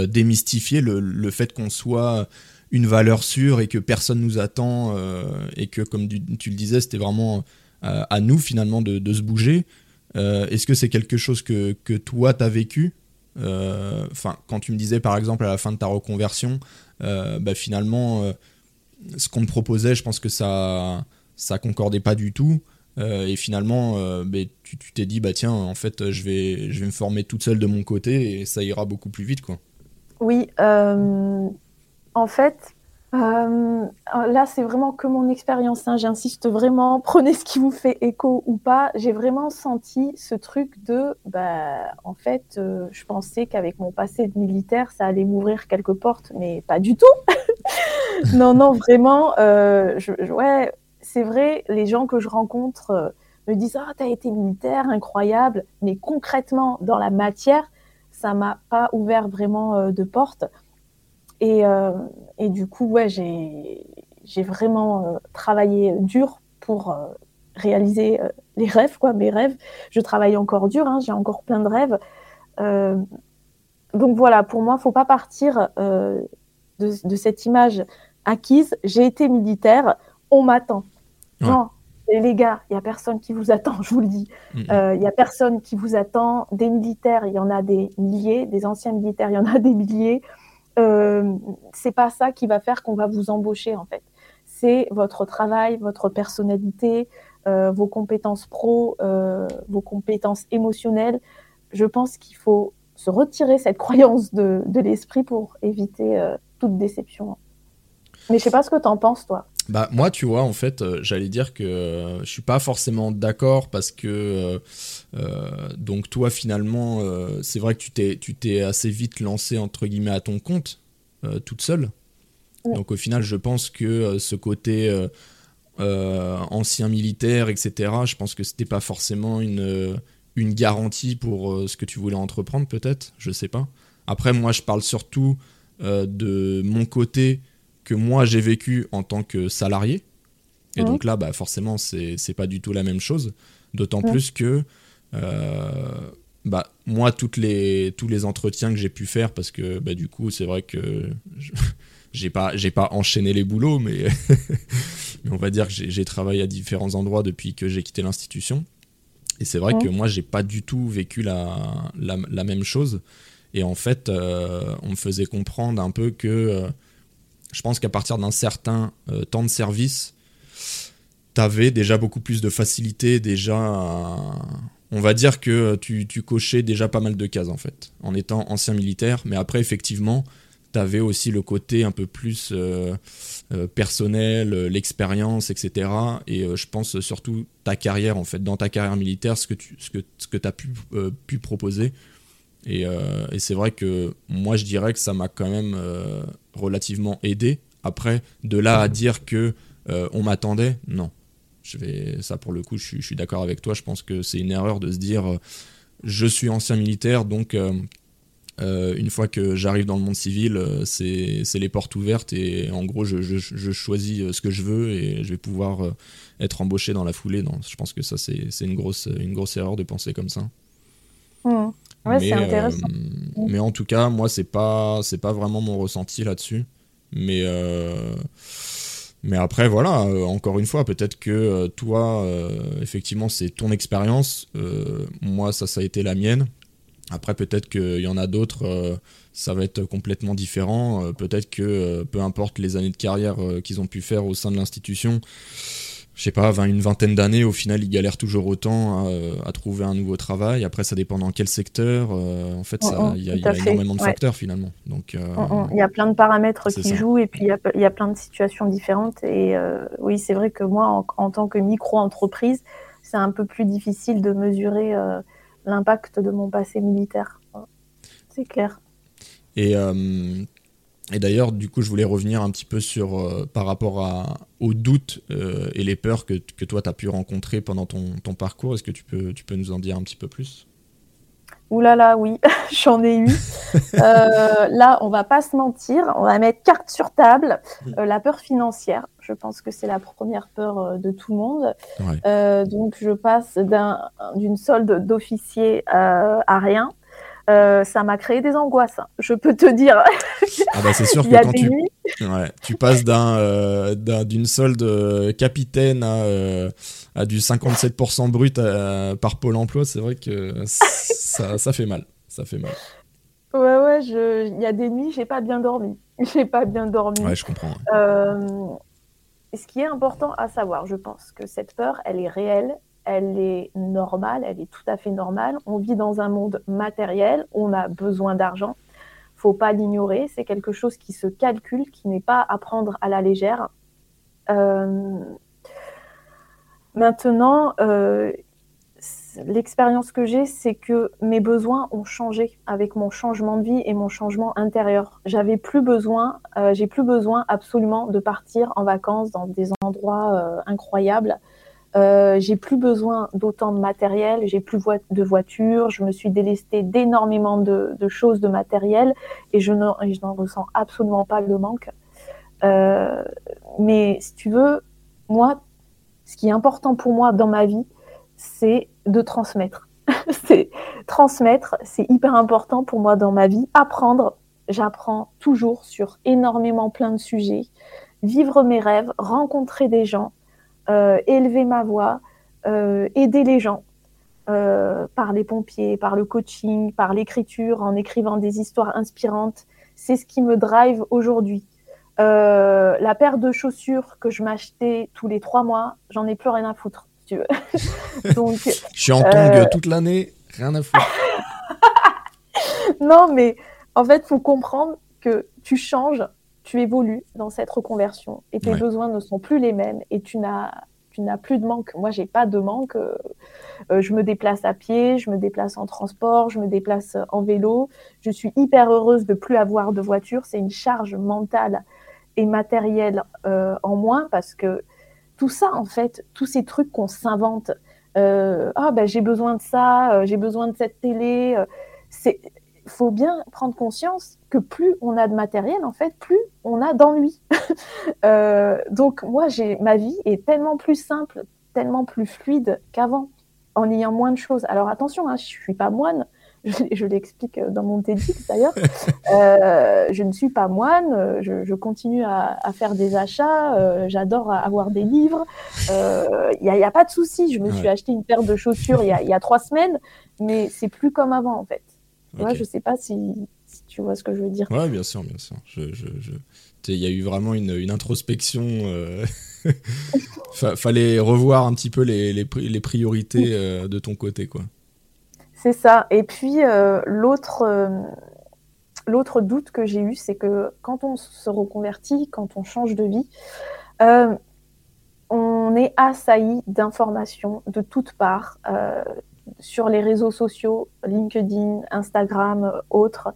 démystifier le, le fait qu'on soit une valeur sûre et que personne nous attend euh, et que, comme tu, le disais, c'était vraiment euh, à nous finalement de, se bouger. Euh, est-ce que c'est quelque chose que, que toi, tu as vécu Enfin, quand tu me disais par exemple à la fin de ta reconversion, bah, finalement, ce qu'on te proposait, je pense que ça ça concordait pas du tout. et finalement, bah, tu t'es dit, bah tiens, en fait, je vais, je vais me former toute seule de mon côté et ça ira beaucoup plus vite, quoi. Oui, en fait, euh, là, c'est vraiment que mon expérience. Hein, J'insiste vraiment. [LAUGHS] Prenez ce qui vous fait écho ou pas. J'ai vraiment senti ce truc de, bah, en fait, euh, je pensais qu'avec mon passé de militaire, ça allait m'ouvrir quelques portes, mais pas du tout. [LAUGHS] non, non, vraiment. Euh, c'est vrai. Les gens que je rencontre me disent, ah, t'as été militaire, incroyable. Mais concrètement, dans la matière, ça m'a pas ouvert vraiment de portes. Et, euh, et du coup, ouais, j'ai vraiment euh, travaillé dur pour euh, réaliser les rêves, quoi, mes rêves. Je travaille encore dur, hein, j'ai encore plein de rêves. donc voilà, pour moi, faut pas partir de, de, cette image acquise. J'ai été militaire, on m'attend. Non, les gars, il y a personne qui vous attend, je vous le dis. Il y a personne qui vous attend. Des militaires, il y en a des milliers. Des anciens militaires, il y en a des milliers euh, c'est pas ça qui va faire qu'on va vous embaucher en fait. C'est votre travail, votre personnalité, euh, vos compétences pro, euh, vos compétences émotionnelles. Je pense qu'il faut se retirer cette [LAUGHS] croyance de, de l'esprit pour éviter euh, toute déception. Mais je sais pas ce que tu en penses toi. Bah moi tu vois en fait euh, j'allais dire que euh, je suis pas forcément d'accord parce que euh, donc toi finalement c'est vrai que tu t'es tu t'es assez vite lancé entre guillemets à ton compte toute seule. Donc au final je pense que ce côté ancien militaire etc je pense que c'était pas forcément une une garantie pour ce que tu voulais entreprendre peut-être je sais pas. Après moi je parle surtout de mon côté que moi j'ai vécu en tant que salarié. Et donc là, bah, forcément, c'est pas du tout la même chose. D'autant plus que euh, bah, moi, toutes les, tous les entretiens que j'ai pu faire, parce que bah, du coup, c'est vrai que [LAUGHS] j'ai pas, pas enchaîné les boulots, mais, [LAUGHS] mais on va dire que j'ai travaillé à différents endroits depuis que j'ai quitté l'institution. Et c'est vrai que moi, j'ai pas du tout vécu la, la, la, même chose. Et en fait, euh, on me faisait comprendre un peu que euh, je pense qu'à partir d'un certain euh, temps de service, tu avais déjà beaucoup plus de facilité, déjà. on va dire que tu, cochais déjà pas mal de cases en fait, en étant ancien militaire. Mais après, effectivement, tu avais aussi le côté un peu plus euh, euh, personnel, l'expérience, etc. Et je pense surtout ta carrière en fait, dans ta carrière militaire, ce que tu ce que, ce que as pu, pu proposer. Et, et c'est vrai que moi, je dirais que ça m'a quand même relativement aidé. Après, de là à dire que euh, on m'attendait, non. Je vais, ça pour le coup, je, suis d'accord avec toi. Je pense que c'est une erreur de se dire, euh, je suis ancien militaire, donc euh, Euh, une fois que j'arrive dans le monde civil, euh, c'est les portes ouvertes et en gros, je, je- choisis euh, ce que je veux et je vais pouvoir euh, être embauché dans la foulée. Non, je pense que ça, c'est une grosse, une grosse erreur de penser comme ça. Hmm. Ouais, Mais, intéressant. euh, mais en tout cas, moi, c'est pas, c'est pas vraiment mon ressenti là-dessus. Mais, euh, mais après, voilà, euh, encore une fois, peut-être que toi, effectivement, c'est ton expérience. Moi, ça, ça a été la mienne. Après, peut-être qu'il y en a d'autres, ça va être complètement différent. Peut-être que, peu importe les années de carrière qu'ils ont pu faire au sein de l'institution, je sais pas, une vingtaine d'années, au final, ils galèrent toujours autant à, à trouver un nouveau travail. Après, ça dépend dans quel secteur. euh, en fait, Mm, mm, il y a, y énormément de ouais. facteurs finalement. Donc, euh, mm. Il y a plein de paramètres qui ça. jouent et puis il y a, il y a plein de situations différentes. Et euh, oui, c'est vrai que moi, en, en tant que micro-entreprise, c'est un peu plus difficile de mesurer euh, l'impact de mon passé militaire. C'est clair. Et, euh, et d'ailleurs, du coup, je voulais revenir un petit peu sur euh, par rapport à, aux doutes euh, et les peurs que, que toi, tu as pu rencontrer pendant ton, ton parcours. Est-ce que tu peux, tu peux nous en dire un petit peu plus? Ouh là là, oui, [LAUGHS] j'en ai eu. [LAUGHS] Euh, là, on va pas se mentir, on va mettre carte sur table. Euh, la peur financière, je pense que c'est la première peur de tout le monde. Ouais. Donc, je passe d'un- d'une solde d'officier à rien. Euh, ça m'a créé des angoisses, hein. je peux te dire. Ah bah c'est sûr [LAUGHS] que quand tu, nuits, ouais, tu passes d'un, euh, d'un- d'une solde euh, capitaine à, euh, à du 57% brut à- par Pôle emploi, c'est vrai que ça, ça fait mal. Ça fait mal. ouais, ouais, je- il y a des nuits, j'ai pas bien dormi. [LAUGHS] J'ai pas bien dormi. Ouais, je comprends. ouais. Ce qui est important à savoir, je pense que cette peur, elle est réelle, elle est normale, elle est tout à fait normale. On vit dans un monde matériel, on a besoin d'argent. Faut pas l'ignorer, c'est quelque chose qui se calcule, qui n'est pas à prendre à la légère. Euh, Maintenant, euh, l'expérience que j'ai, c'est que mes besoins ont changé avec mon changement de vie et mon changement intérieur. J'avais plus besoin, euh, j'ai plus besoin absolument de partir en vacances dans des endroits incroyables. Euh, j'ai plus besoin d'autant de matériel, j'ai plus de voiture, je me suis délestée d'énormément de, choses de matériel et je n'en ressens absolument pas le manque. Euh, mais si tu veux, moi, ce qui est important pour moi dans ma vie, c'est de transmettre. [LAUGHS] c'est transmettre, c'est hyper important pour moi dans ma vie. Apprendre, j'apprends toujours sur énormément plein de sujets. Vivre mes rêves, rencontrer des gens, élever ma voix, euh, aider les gens euh, par les pompiers, par le coaching, par l'écriture, en écrivant des histoires inspirantes. C'est ce qui me drive aujourd'hui. Euh, la paire de chaussures que je m'achetais tous les trois mois, j'en ai plus rien à foutre, si tu veux. [LAUGHS] Donc, Je suis en tongue Euh, toute l'année, rien à foutre. [LAUGHS] non, mais en fait, faut comprendre que tu changes, tu évolues dans cette reconversion et tes Ouais. besoins ne sont plus les mêmes et tu n'as tu n'as plus de manque. Moi, j'ai pas de manque. Euh, euh, je me déplace à pied, je me déplace en transport, je me déplace en vélo. Je suis hyper heureuse de plus avoir de voiture. C'est une charge mentale et matérielle euh, en moins parce que tout ça, en fait, tous ces trucs qu'on s'invente, euh, ah ben j'ai besoin de ça, euh, j'ai besoin de cette télé, euh, c'est faut bien prendre conscience que plus on a de matériel, en fait, plus on a d'ennui. [LAUGHS] Euh, donc moi, j'ai ma vie est tellement plus simple, tellement plus fluide qu'avant, en ayant moins de choses. Alors attention, hein, je suis pas moine. [LAUGHS] Je, je l'explique dans mon TEDx d'ailleurs. [LAUGHS] Euh, je ne suis pas moine. euh, Je, je continue à, à faire des achats. euh, J'adore avoir des livres. Il n'y a, y a pas de souci. Je me suis acheté une paire de chaussures il y y a trois semaines, mais c'est plus comme avant en fait. Ok. Ouais, je sais pas si, si tu vois ce que je veux dire. Ouais, bien sûr, bien sûr. Je, je, Il y a eu vraiment une, une introspection. euh, [LAUGHS] fa- fallait revoir un petit peu les, les, les priorités euh, de ton côté, quoi. C'est ça. Et puis euh, l'autre euh, l'autre doute que j'ai eu, c'est que quand on se reconvertit, quand on change de vie, on est assailli d'informations de toutes parts euh, sur les réseaux sociaux, LinkedIn, Instagram, euh, autres,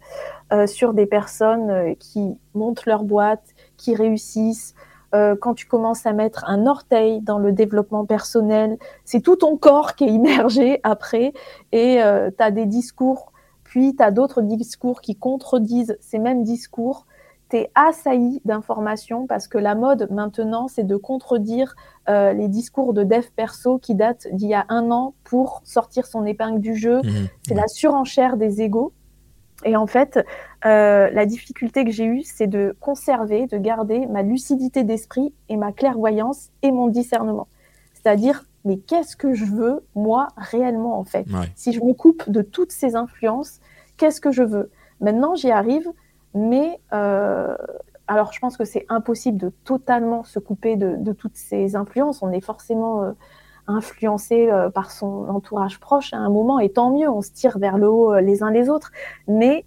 euh, sur des personnes euh, qui montent leur boîte, qui réussissent. Euh, quand tu commences à mettre un orteil dans le développement personnel, c'est tout ton corps qui est immergé après et tu as des discours puis tu as d'autres discours qui contredisent ces mêmes discours. Tu es assailli d'informations parce que la mode maintenant, c'est de contredire euh, les discours de dev perso qui datent d'il y a un an pour sortir son épingle du jeu. Mhm. C'est la surenchère des égaux. Et en fait, euh, la difficulté que j'ai eue, c'est de conserver, de garder ma lucidité d'esprit et ma clairvoyance et mon discernement. C'est-à-dire, mais qu'est-ce que je veux, moi, réellement, en fait? Ouais. Si je me coupe de toutes ces influences, qu'est-ce que je veux? Maintenant, j'y arrive, mais euh, alors je pense que c'est impossible de totalement se couper de, toutes ces influences. On est forcément euh, influencé euh, par son entourage proche à un moment, et tant mieux, on se tire vers le haut les uns les autres. Mais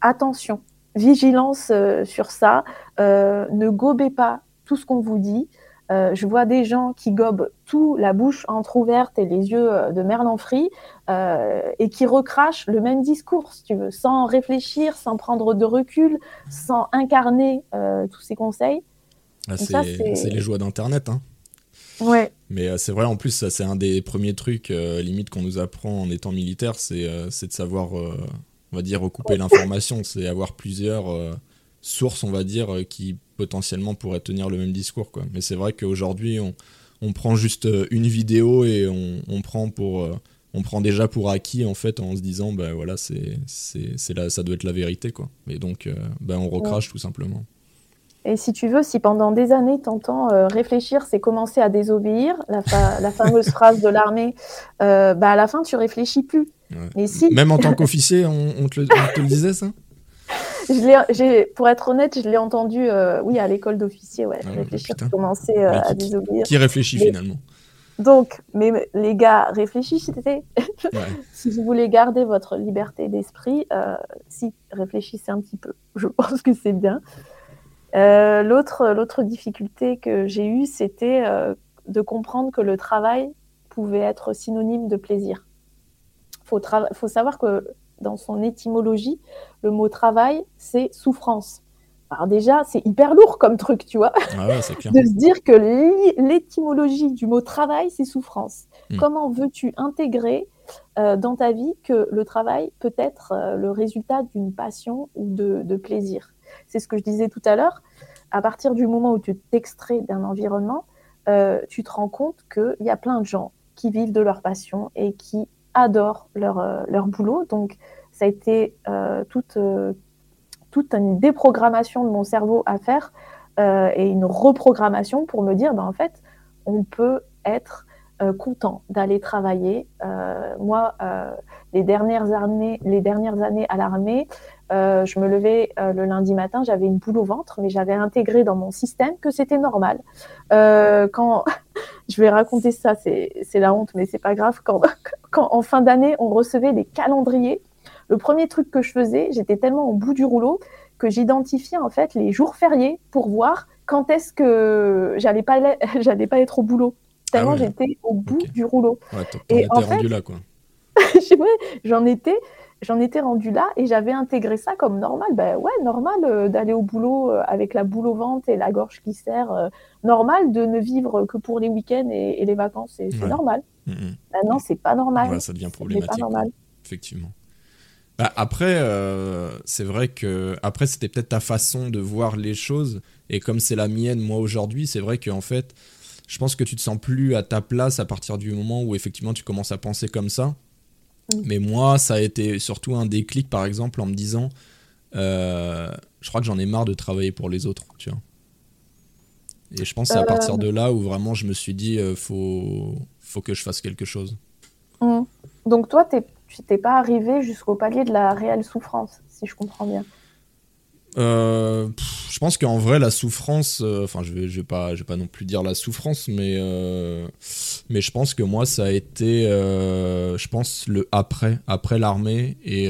attention, vigilance sur ça. Ne gobez pas tout ce qu'on vous dit. Euh, je vois des gens qui gobent tout, la bouche entrouverte et les yeux euh, de merlan frit, euh, et qui recrachent le même discours, si tu veux, sans réfléchir, sans prendre de recul, sans incarner euh, tous ces conseils. Ah, c'est les joies d'Internet. Hein. Ouais, Mais c'est vrai, en plus, c'est un des premiers trucs, limite, qu'on nous apprend en étant militaire, c'est de savoir, on va dire, recouper l'information. C'est avoir plusieurs sources, on va dire, euh, qui potentiellement pourraient tenir le même discours. Quoi. Mais c'est vrai qu'aujourd'hui, on, on prend juste euh, une vidéo et on, on prend pour... euh, on prend déjà pour acquis en fait en se disant ben voilà c'est c'est c'est là ça doit être la vérité quoi et donc ben on recrache tout simplement Et si tu veux, si pendant des années, t'entends euh, réfléchir, c'est commencer à désobéir, la, fa- [LAUGHS] la fameuse phrase de l'armée, euh, bah à la fin, tu réfléchis plus. Ouais. Mais si, même en tant qu'officier on te le disait ça? Je pour être honnête, je l'ai entendu, euh, oui, à l'école d'officier, ouais, Ah réfléchir, putain. c'est commencer euh, Ouais, à qui- désobéir. qui réfléchit Mais- finalement Donc, mais les gars, réfléchissez. Ouais. [LAUGHS] si vous voulez garder votre liberté d'esprit, euh, si, réfléchissez un petit peu. Je pense que c'est bien. Euh, l'autre, l'autre difficulté que j'ai eue, c'était de comprendre que le travail pouvait être synonyme de plaisir. Il faut, tra- faut savoir que dans son étymologie, le mot travail, c'est souffrance. Alors déjà, c'est hyper lourd comme truc, tu vois ah ouais clair [LAUGHS] de se dire que l'é- l'étymologie du mot travail, c'est souffrance. Mm. Comment veux-tu intégrer euh, dans ta vie que le travail peut être euh, le résultat d'une passion ou de, de plaisir? C'est ce que je disais tout à l'heure. À partir du moment où tu t'extrais d'un environnement, euh, tu te rends compte qu'il y a plein de gens qui vivent de leur passion et qui adorent leur, euh, leur boulot. Donc, ça a été euh, toute, euh, toute une déprogrammation de mon cerveau à faire et une reprogrammation pour me dire, ben, en fait, on peut être euh, content d'aller travailler. Euh, moi, euh, les, dernières années, les dernières années à l'armée, je me levais le lundi matin, j'avais une boule au ventre, mais j'avais intégré dans mon système que c'était normal. Quand [LAUGHS] je vais raconter ça, c'est la honte, mais c'est pas grave. Quand, [LAUGHS] quand en fin d'année, on recevait les calendriers, le premier truc que je faisais, j'étais tellement au bout du rouleau que j'identifiais en fait les jours fériés pour voir quand est-ce que j'allais pas la- [LAUGHS] j'allais pas être au boulot. Tellement Ah ouais. j'étais au bout du rouleau. ouais t'en Et étais en fait- rendu là quoi [LAUGHS] pas, j'en étais j'en étais rendue là et j'avais intégré ça comme normal. Ben ouais, normal euh, d'aller au boulot euh, avec la boule au ventre et la gorge qui serre. euh, normal de ne vivre que pour les week-ends et, et les vacances. C'est Ouais. normal. Mm, mm. Maintenant, c'est pas normal. Ouais, ça devient pas problématique quoi. normal. effectivement Bah, après c'est vrai que après c'était peut-être ta façon de voir les choses et comme c'est la mienne moi aujourd'hui c'est vrai qu'en fait je pense que tu te sens plus à ta place à partir du moment où effectivement tu commences à penser comme ça Mm. mais moi ça a été surtout un déclic par exemple en me disant euh, je crois que j'en ai marre de travailler pour les autres tu vois et je pense que c'est à Euh. partir de là où vraiment je me suis dit euh, faut faut que je fasse quelque chose Mm. Donc toi, tu t'es pas arrivé jusqu'au palier de la réelle souffrance, si je comprends bien. Euh, je pense qu'en vrai la souffrance, euh, enfin je vais, vais pas, non plus dire la souffrance, mais euh, mais je pense que moi ça a été, je pense le après, après l'armée et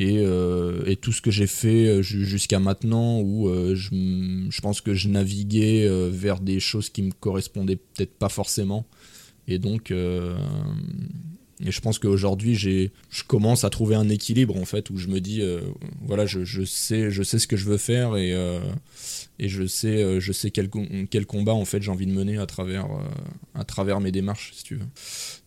et, tout ce que j'ai fait ju- jusqu'à maintenant où je, je pense que je naviguais vers des choses qui me correspondaient peut-être pas forcément. Et donc Et je pense qu'aujourd'hui, je commence à trouver un équilibre en fait où je me dis, euh, voilà, je, je, sais, je sais ce que je veux faire et, euh, et je sais, euh, je sais quel, quel combat en fait j'ai envie de mener à travers, à travers mes démarches, si tu veux.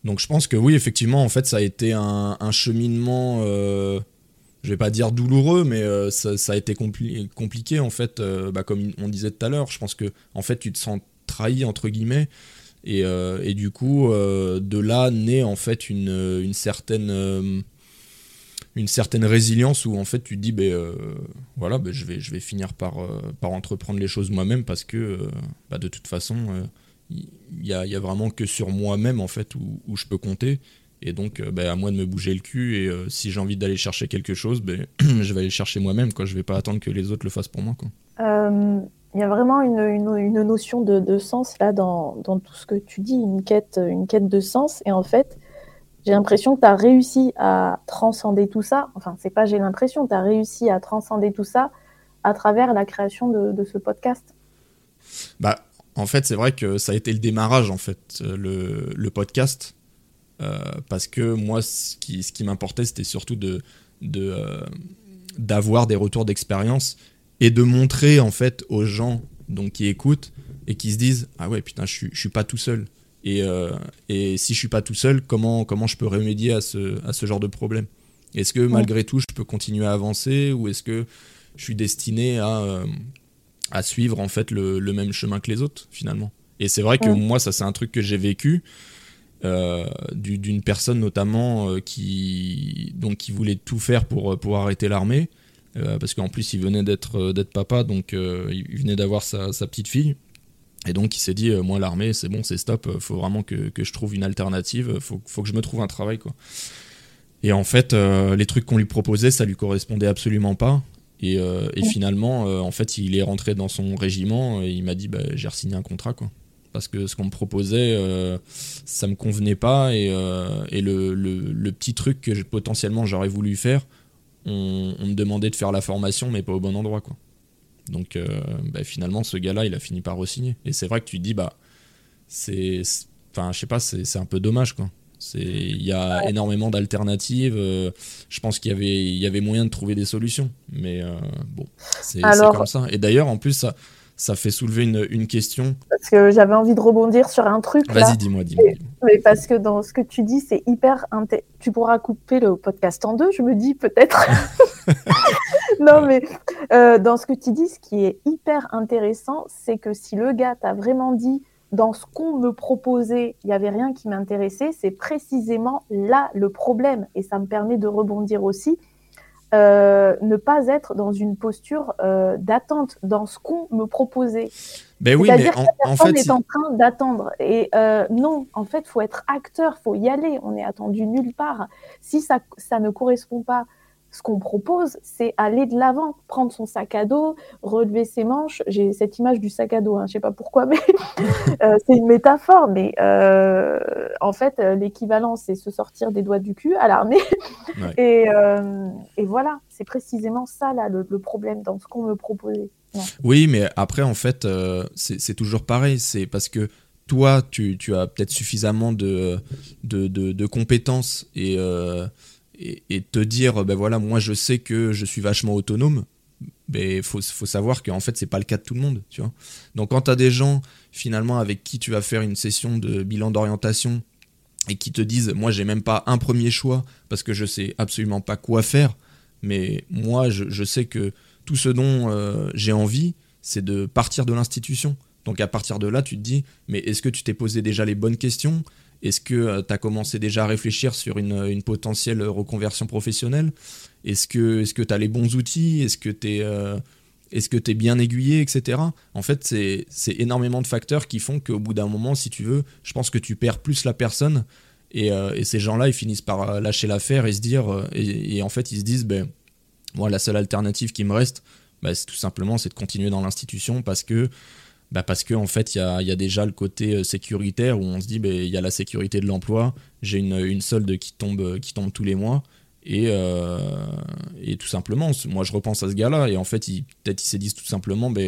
Donc je pense que oui, effectivement, en fait, ça a été un, cheminement. je vais pas dire douloureux, mais ça, a été compli compliqué en fait. Bah, comme on disait tout à l'heure, je pense que en fait, tu te sens trahi entre guillemets et, euh, et du coup, euh, de là naît en fait une, une certaine euh, une certaine résilience où en fait tu te dis ben voilà ben, je vais je vais finir par par entreprendre les choses moi-même parce que bah, de toute façon il y, a, y, a, vraiment que sur moi-même en fait où, où, je peux compter. Et donc ben, à moi de me bouger le cul et si j'ai envie d'aller chercher quelque chose ben, [CLEARS THROAT] je vais aller chercher moi-même quoi. Je vais pas attendre que les autres le fassent pour moi quoi il y a vraiment une, une, notion de, de, sens là dans, dans, tout ce que tu dis, une quête, une quête de sens. Et en fait, j'ai l'impression que tu as réussi à transcender tout ça. Enfin, c'est pas j'ai l'impression, tu as réussi à transcender tout ça à travers la création de, de ce podcast. Bah, en fait, c'est vrai que ça a été le démarrage, en fait, le, le podcast. Euh, parce que moi, ce qui, ce qui m'importait, c'était surtout de, de, euh, d'avoir des retours d'expérience et de montrer en fait aux gens donc qui écoutent et qui se disent ah ouais putain je suis, je suis pas tout seul et, euh, et si je suis pas tout seul comment comment je peux remédier à ce, à ce genre de problème? Est-ce que malgré tout je peux continuer à avancer ou est-ce que je suis destiné à, euh, à suivre en fait le, le, même chemin que les autres finalement? Et c'est vrai que moi ça c'est un truc que j'ai vécu euh, d'une personne notamment qui donc qui voulait tout faire pour pour arrêter l'armée euh, parce qu'en plus il venait d'être euh, d'être papa, donc euh, il venait d'avoir sa, petite fille. Et donc il s'est dit, moi l'armée, c'est bon, c'est stop, faut vraiment que, je trouve une alternative, faut, faut que je me trouve un travail. quoi. Et en fait, les trucs qu'on lui proposait, ça lui correspondait absolument pas. Et, et finalement, en fait, il est rentré dans son régiment et il m'a dit, bah, j'ai signé un contrat. quoi parce que ce qu'on me proposait, euh, ça me convenait pas et, et le, le, le, petit truc que potentiellement j'aurais voulu faire, on, me demandait de faire la formation, mais pas au bon endroit, quoi. Donc, euh, bah, finalement, ce gars-là, il a fini par re-signer. Et c'est vrai que tu te dis, bah, c'est. Enfin, je sais pas, c'est un peu dommage, quoi. Il y a énormément d'alternatives. Euh, je pense qu'il y avait, il y avait moyen de trouver des solutions. Mais euh, bon, c'est comme ça. Et d'ailleurs, en plus, ça, ça fait soulever une, une, question. Parce que j'avais envie de rebondir sur un truc. Vas-y, dis-moi, dis-moi. mais parce que dans ce que tu dis, c'est hyper. Tu pourras couper le podcast en deux, je me dis peut-être. [LAUGHS] non, mais euh, dans ce que tu dis, ce qui est hyper intéressant, c'est que si le gars t'a vraiment dit dans ce qu'on me proposait, il n'y avait rien qui m'intéressait, c'est précisément là le problème. Et ça me permet de rebondir aussi euh, ne pas être dans une posture euh, d'attente dans ce qu'on me proposait. Ben oui, mais en, en fait, est en train d'attendre. Et euh, non, en fait, faut être acteur, faut y aller. On est attendu nulle part. Si ça, ça ne correspond pas ce qu'on propose, c'est aller de l'avant, prendre son sac à dos, relever ses manches. J'ai cette image du sac à dos, hein, je sais pas pourquoi, mais [LAUGHS] euh, c'est une métaphore. Mais euh, en fait, euh, l'équivalent, c'est se sortir des doigts du cul à l'armée. [LAUGHS] et, euh, et, voilà, c'est précisément ça là le, le, problème dans ce qu'on me proposait. Oui, mais après, en fait, c'est toujours pareil. C'est parce que toi, tu, tu as peut-être suffisamment de, de, de, de compétences et et, te dire, ben voilà, moi je sais que je suis vachement autonome, mais il faut, faut, savoir qu'en fait, c'est pas le cas de tout le monde, tu vois. Donc quand tu as des gens, finalement, avec qui tu vas faire une session de bilan d'orientation et qui te disent, moi j'ai même pas un premier choix parce que je sais absolument pas quoi faire, mais moi je, je sais que tout ce dont euh, j'ai envie, c'est de partir de l'institution. Donc à partir de là, tu te dis, mais est-ce que tu t'es posé déjà les bonnes questions? Est-ce que euh, tu as commencé déjà à réfléchir sur une, potentielle reconversion professionnelle? Est-ce que tu as les bons outils? Est-ce que tu es, euh, es, bien aiguillé, etc. En fait, c'est énormément de facteurs qui font qu'au bout d'un moment, si tu veux, je pense que tu perds plus la personne. Et, euh, et ces gens-là, ils finissent par lâcher l'affaire et se dire, et, en fait, ils se disent, ben, moi, la seule alternative qui me reste, ben, c'est tout simplement, c'est de continuer dans l'institution parce que bah parce qu'en en fait, il y a, y a, déjà le côté euh, sécuritaire où on se dit, bah, il y a la sécurité de l'emploi, j'ai une, une, solde qui tombe, qui tombe tous les mois. Et, euh, et tout simplement, moi je repense à ce gars-là, et en fait, peut-être il s'est dit tout simplement, bah,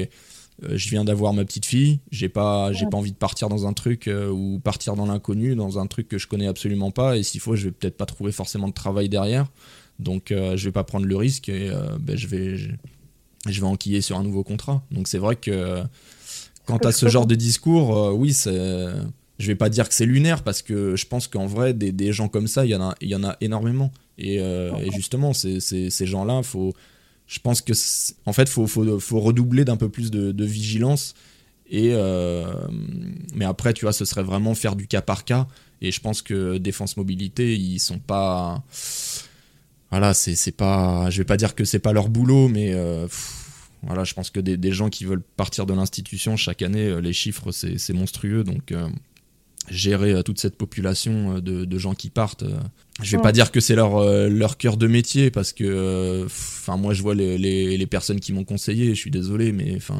euh, je viens d'avoir ma petite fille, j'ai pas, j'ai pas envie de partir dans un truc euh, ou partir dans l'inconnu, dans un truc que je connais absolument pas, et s'il faut, je vais peut-être pas trouver forcément de travail derrière, donc euh, je vais pas prendre le risque et ben, je vais, je, vais enquiller sur un nouveau contrat. Donc c'est vrai que quand tu as ce genre de discours, oui, c'est, je vais pas dire que c'est lunaire parce que je pense qu'en vrai, des, gens comme ça, il y en a, énormément, et, et justement, ces gens-là, faut je pense que en fait faut, faut, redoubler d'un peu plus de, vigilance. Et euh, mais après tu vois ce serait vraiment faire du cas par cas. Et je pense que défense mobilité ils sont pas voilà c'est pas je vais pas dire que c'est pas leur boulot mais euh, voilà je pense que des, des, gens qui veulent partir de l'institution chaque année euh, les chiffres c'est monstrueux. Donc gérer toute cette population de, de, gens qui partent je vais pas dire que c'est leur, euh, leur cœur de métier parce que euh, enfin moi je vois les, les, les personnes qui m'ont conseillé, je suis désolé mais enfin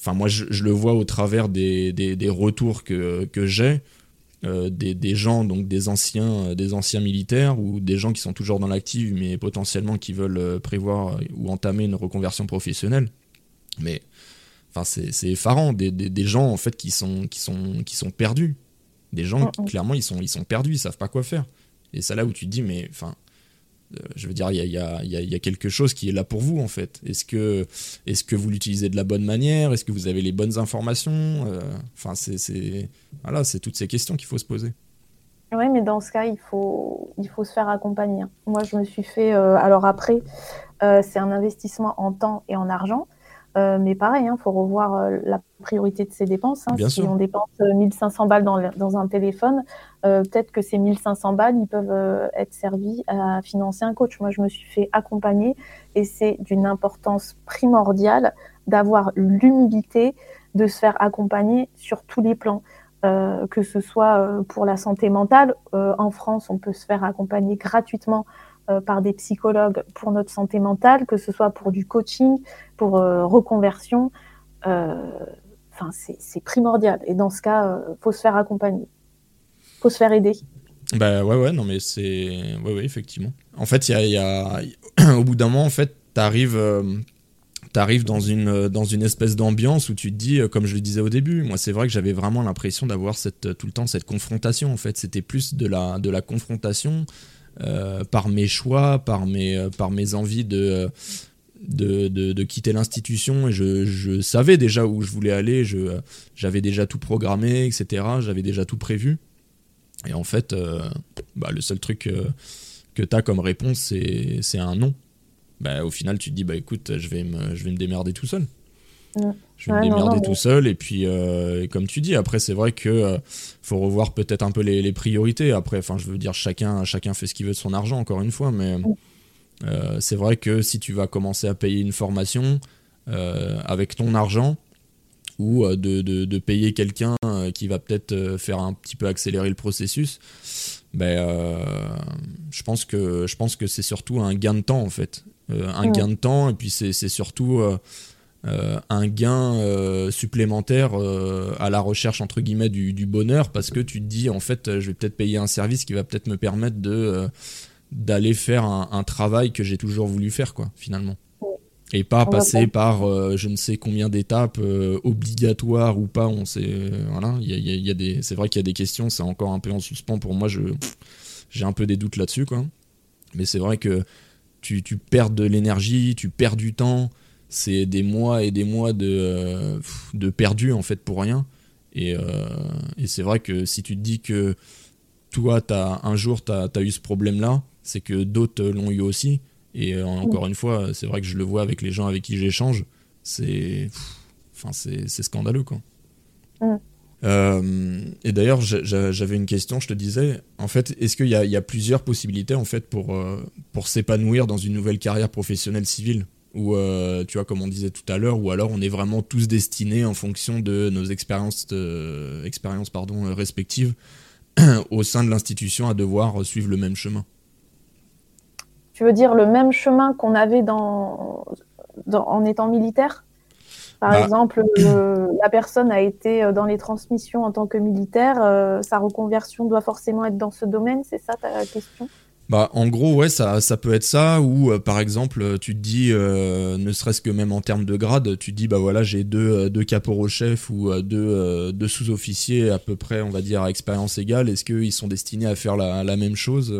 enfin moi je, je, le vois au travers des, des, des retours que, que j'ai euh, des, des, gens donc des anciens des anciens militaires ou des gens qui sont toujours dans l'active mais potentiellement qui veulent prévoir ou entamer une reconversion professionnelle. Mais enfin c'est effarant des, des, des, gens en fait qui sont qui sont qui sont perdus. Des gens mm. clairement ils sont ils sont perdus, ils savent pas quoi faire. Et c'est là où tu te dis, mais enfin, euh, je veux dire, il y a, quelque chose qui est là pour vous en fait. Est-ce que, est que vous l'utilisez de la bonne manière? Est-ce que vous avez les bonnes informations? Euh, Enfin, c'est voilà, toutes ces questions qu'il faut se poser. Oui, mais dans ce cas, il faut, il faut se faire accompagner. Moi, je me suis fait. Euh, alors après, c'est un investissement en temps et en argent. Euh, mais pareil, il hein, faut revoir euh, la priorité de ses dépenses. Hein. si on dépense 1500 euh, balles dans, dans un téléphone, peut-être que ces 1500 balles, ils peuvent être servis à financer un coach. Moi, je me suis fait accompagner et c'est d'une importance primordiale d'avoir l'humilité de se faire accompagner sur tous les plans. que ce soit pour la santé mentale, en France, on peut se faire accompagner gratuitement euh, par des psychologues pour notre santé mentale, que ce soit pour du coaching, pour euh, reconversion. Euh, enfin, c'est primordial. Et dans ce cas, faut se faire accompagner, faut se faire aider. Bah ouais, ouais, non, mais c'est. Ouais, ouais, effectivement. En fait, il y a, [CLEARS THROAT] au bout d'un moment, en fait, t'arrives. T'arrives dans une, dans une espèce d'ambiance où tu te dis, comme je le disais au début, moi c'est vrai que j'avais vraiment l'impression d'avoir tout le temps cette confrontation en fait. C'était plus de la, de la confrontation, euh, par mes choix, par mes, euh, par mes envies de, de, de, quitter l'institution. Et je, je, savais déjà où je voulais aller, j'avais déjà tout programmé, etc. J'avais déjà tout prévu. Et en fait, euh, bah, le seul truc que tu as comme réponse, c'est un non. Bah, au final, tu te dis, bah écoute, je vais me, je vais me démerder tout seul. Je vais me démerder tout seul. Et puis, euh, comme tu dis, après, c'est vrai que euh, faut revoir peut-être un peu les, priorités. Après, enfin, je veux dire, chacun, chacun fait ce qu'il veut de son argent, encore une fois. Mais euh, c'est vrai que si tu vas commencer à payer une formation avec ton argent, ou de, de, payer quelqu'un qui va peut-être faire un petit peu accélérer le processus, ben, je pense que, je pense que c'est surtout un gain de temps, en fait. un gain de temps, et puis c'est surtout euh, un gain euh, supplémentaire euh, à la recherche entre guillemets du, bonheur parce que tu te dis en fait je vais peut-être payer un service qui va peut-être me permettre de d'aller faire un, travail que j'ai toujours voulu faire quoi finalement. Et pas passer par je ne sais combien d'étapes obligatoires ou pas on sait voilà. Il y a, des c'est vrai qu'il y a des questions c'est encore un peu en suspens. Pour moi je j'ai un peu des doutes là-dessus quoi. Mais c'est vrai que tu, tu perds de l'énergie tu perds du temps c'est des mois et des mois de, euh, de perdu en fait pour rien. Et, euh, et c'est vrai que si tu te dis que toi, as, un jour, tu as, eu ce problème-là, c'est que d'autres l'ont eu aussi. Et euh, encore une fois, c'est vrai que je le vois avec les gens avec qui j'échange. C'est enfin, c'est scandaleux. Quoi. et d'ailleurs, j'avais une question, je te disais, en fait, est-ce qu'il y, y, a plusieurs possibilités en fait pour, pour s'épanouir dans une nouvelle carrière professionnelle civile? Ou euh, tu vois comme on disait tout à l'heure ou alors on est vraiment tous destinés en fonction de nos expériences euh, expériences pardon euh, respectives [CLEARS THROAT] au sein de l'institution à devoir suivre le même chemin. Tu veux dire le même chemin qu'on avait dans, en étant militaire? Par bah. exemple [CLEARS THROAT] la personne a été dans les transmissions en tant que militaire sa reconversion doit forcément être dans ce domaine c'est ça ta question? Bah, en gros, ouais, ça, ça peut être ça, ou euh, par exemple, tu te dis, euh, ne serait-ce que même en termes de grade, tu te dis, bah voilà, j'ai deux, euh, deux caporaux-chefs ou euh, deux, sous-officiers à peu près, on va dire, à expérience égale. Est-ce qu'ils sont destinés à faire la, même chose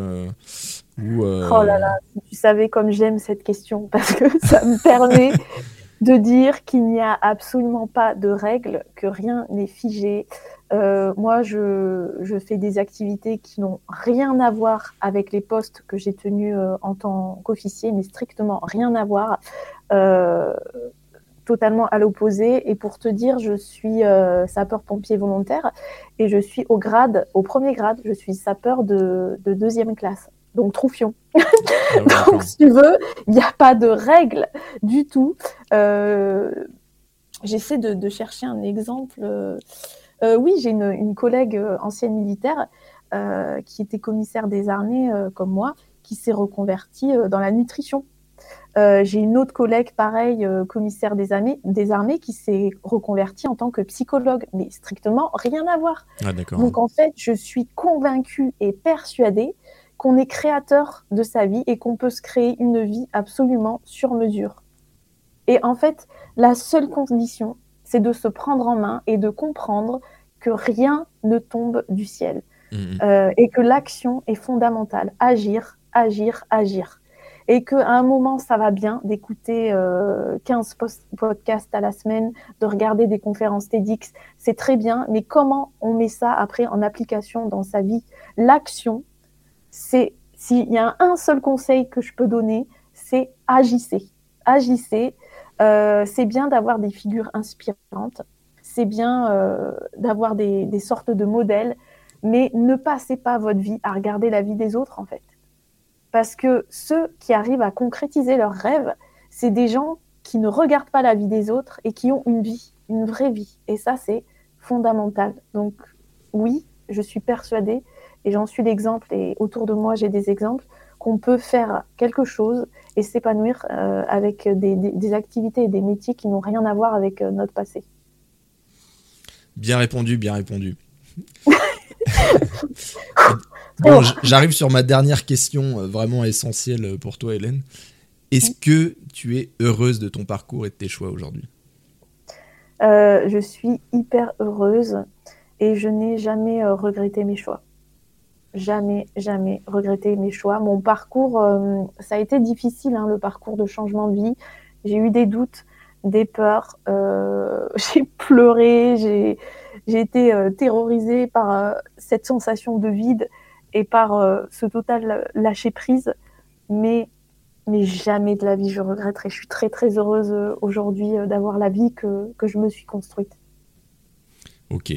ou, Oh là là, si tu savais comme j'aime cette question, [LAUGHS] parce que ça me permet de dire qu'il n'y a absolument pas de règles, que rien n'est figé. Euh, moi, je, je fais des activités qui n'ont rien à voir avec les postes que j'ai tenus euh, en tant qu'officier, mais strictement rien à voir. Euh, totalement à l'opposé. Et pour te dire, je suis sapeur-pompier volontaire et je suis au grade, au premier grade, je suis sapeur de, de deuxième classe. Donc troufion. [LAUGHS] ah. Donc, si tu veux, il n'y a pas de règles du tout. Euh, J'essaie de, de chercher un exemple. Euh, oui, j'ai une, une collègue euh, ancienne militaire euh, qui était commissaire des armées comme moi, qui s'est reconvertie dans la nutrition. Euh, j'ai une autre collègue, pareil, euh, commissaire des armées, des armées, qui s'est reconvertie en tant que psychologue, mais strictement rien à voir. Ah. Donc en fait, je suis convaincue et persuadée qu'on est créateur de sa vie et qu'on peut se créer une vie absolument sur mesure. Et en fait, la seule condition, c'est de se prendre en main et de comprendre que rien ne tombe du ciel Mhm. euh, et que l'action est fondamentale. Agir, agir, agir. Et qu'à un moment, ça va bien d'écouter euh, 15 post- podcasts à la semaine, de regarder des conférences TEDx, c'est très bien, mais comment on met ça après en application dans sa vie? L'action, c'est, s'il y a un seul conseil que je peux donner, c'est agissez. Agissez. Euh, c'est bien d'avoir des figures inspirantes, c'est bien euh, d'avoir des, des sortes de modèles, mais ne passez pas votre vie à regarder la vie des autres, en fait. Parce que ceux qui arrivent à concrétiser leurs rêves, c'est des gens qui ne regardent pas la vie des autres et qui ont une vie, une vraie vie. Et ça, c'est fondamental. Donc, oui, je suis persuadée, et j'en suis l'exemple, et autour de moi, j'ai des exemples, qu'on peut faire quelque chose et s'épanouir euh, avec des, des- des activités et des métiers qui n'ont rien à voir avec euh, notre passé. Bien répondu, bien répondu. [LAUGHS] bon, j'arrive sur ma dernière question euh, vraiment essentielle pour toi, Hélène. Est-ce que tu es heureuse de ton parcours et de tes choix aujourd'hui? Euh, je suis hyper heureuse et je n'ai jamais regretté mes choix. Jamais, jamais regretté mes choix. Mon parcours, euh, ça a été difficile, hein, le parcours de changement de vie. J'ai eu des doutes, des peurs, euh, [LAUGHS] j'ai pleuré, j'ai j'ai été euh, terrorisée par euh, cette sensation de vide et par ce total lâcher prise. Mais mais jamais de la vie je regretterai. Je suis très très heureuse aujourd'hui d'avoir la vie que, que je me suis construite. Ok.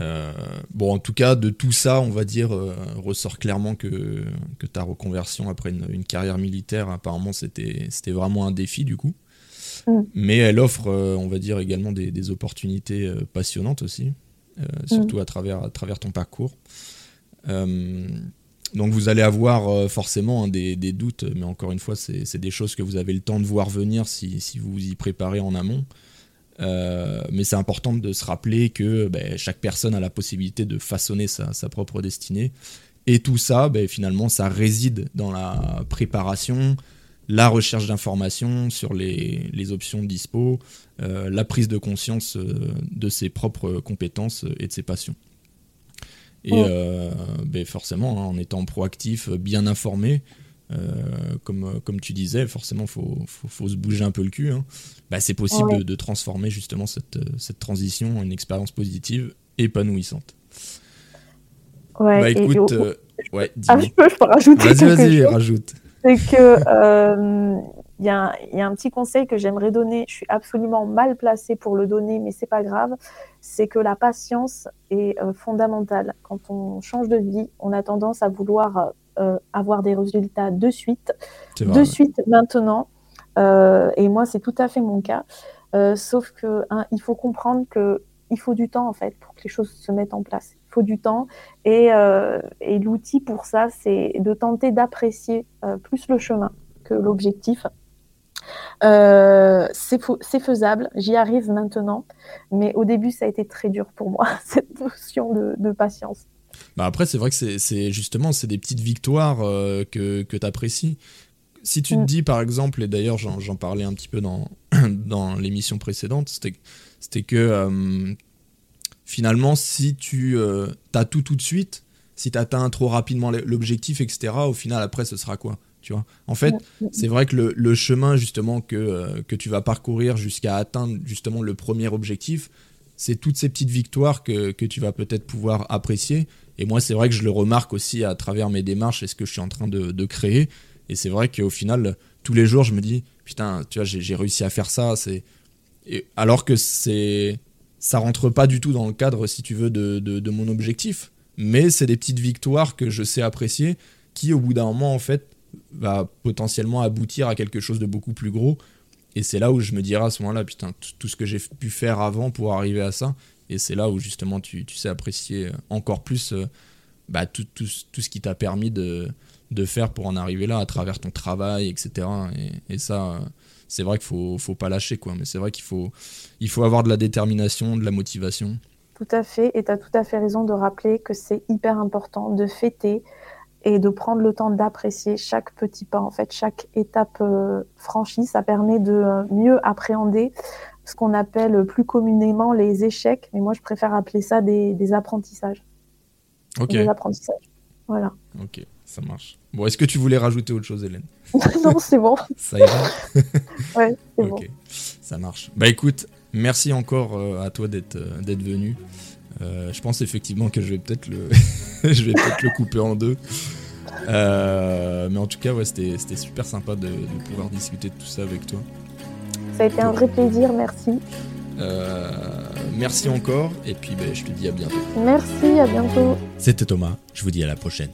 Euh, bon, en tout cas, de tout ça, on va dire, euh, ressort clairement que, que ta reconversion après une, une carrière militaire, apparemment, c'était vraiment un défi du coup. Mm. Mais elle offre, euh, on va dire, également des, des opportunités passionnantes aussi, euh, surtout à, travers, à travers ton parcours. Donc vous allez avoir forcément hein, des, des doutes, mais encore une fois, c'est c'est des choses que vous avez le temps de voir venir si, si vous vous y préparez en amont. Euh, mais c'est important de se rappeler que ben, chaque personne a la possibilité de façonner sa, sa propre destinée. Et tout ça, ben, finalement, ça réside dans la préparation, la recherche d'informations sur les, les options dispo, euh, la prise de conscience euh, de ses propres compétences et de ses passions. Et euh, ben, forcément, hein, en étant proactif, bien informé, euh, comme, comme tu disais, forcément, il faut, faut, faut se bouger un peu le cul. hein. Bah, c'est possible Ouais. de, de transformer justement cette, euh, cette transition en une expérience positive, épanouissante. Ouais, bah et écoute, euh, ouais, ah, je peux, je peux rajouter Vas-y, vas-y, rajoute. C'est que [LAUGHS] euh, il y, a un- il y a un petit conseil que j'aimerais donner. Je suis absolument mal placée pour le donner, mais c'est pas grave. C'est que la patience est euh, fondamentale. Quand on change de vie, on a tendance à vouloir euh, avoir des résultats de suite. De suite maintenant. Euh, et moi, c'est tout à fait mon cas. Euh, sauf que hein, il faut comprendre que il faut du temps en fait pour que les choses se mettent en place. Il faut du temps et, euh, et l'outil pour ça, c'est de tenter d'apprécier euh, plus le chemin que l'objectif. Euh, c'est faisable, j'y arrive maintenant, mais au début, ça a été très dur pour moi, [LAUGHS] cette notion de, de patience. Bah après, c'est vrai que c'est- c'est justement c'est des petites victoires euh, que, que tu apprécies. Si tu te Mm. dis par exemple, et d'ailleurs j'en parlais un petit peu dans, [CLEARS THROAT] dans l'émission précédente, c'était que euh, finalement, si tu as tout tout de suite, si tu atteins trop rapidement l'objectif, etc., au final, après, ce sera quoi tu vois? En fait, c'est vrai que le, le chemin justement que, euh, que tu vas parcourir jusqu'à atteindre justement le premier objectif, c'est toutes ces petites victoires que, que tu vas peut-être pouvoir apprécier. Et moi, c'est vrai que je le remarque aussi à travers mes démarches et ce que je suis en train de, de créer. Et c'est vrai qu'au final, tous les jours, je me dis, putain, tu vois, j'ai réussi à faire ça. C'est alors que c'est ça rentre pas du tout dans le cadre, si tu veux, de, de, de mon objectif. Mais c'est des petites victoires que je sais apprécier qui, au bout d'un moment, en fait, va potentiellement aboutir à quelque chose de beaucoup plus gros. Et c'est là où je me dirai à ce moment-là, putain, tout ce que j'ai pu faire avant pour arriver à ça. Et c'est là où justement tu, tu, sais apprécier encore plus euh, bah, tout, tout, tout, ce qui t'a permis de, de, faire pour en arriver là à travers ton travail, etc. Et, ça, c'est vrai qu'il faut, faut pas lâcher, quoi. Mais c'est vrai qu'il faut, il faut avoir de la détermination, de la motivation. Tout à fait. Et tu as tout à fait raison de rappeler que c'est hyper important de fêter et de prendre le temps d'apprécier chaque petit pas, en fait, chaque étape euh, franchie. Ça permet de euh, mieux appréhender ce qu'on appelle plus communément les échecs, mais moi je préfère appeler ça des, des apprentissages. Ok. Des apprentissages. Voilà. Ok, ça marche. Bon, est-ce que tu voulais rajouter autre chose, Hélène? [LAUGHS] Non, c'est bon. Ça ira? [LAUGHS] Ouais, c'est bon. ça marche. Bah écoute, merci encore euh, à toi d'être d'être venu. Euh, je pense effectivement que je vais peut-être le, [LAUGHS] je vais peut-être le couper en deux. Euh, mais en tout cas, ouais, c'était c'était super sympa de, de pouvoir discuter de tout ça avec toi. Ça a été un vrai plaisir, merci. Euh, merci encore, et puis bah, je te dis à bientôt. Merci, à bientôt. C'était Thomas, je vous dis à la prochaine.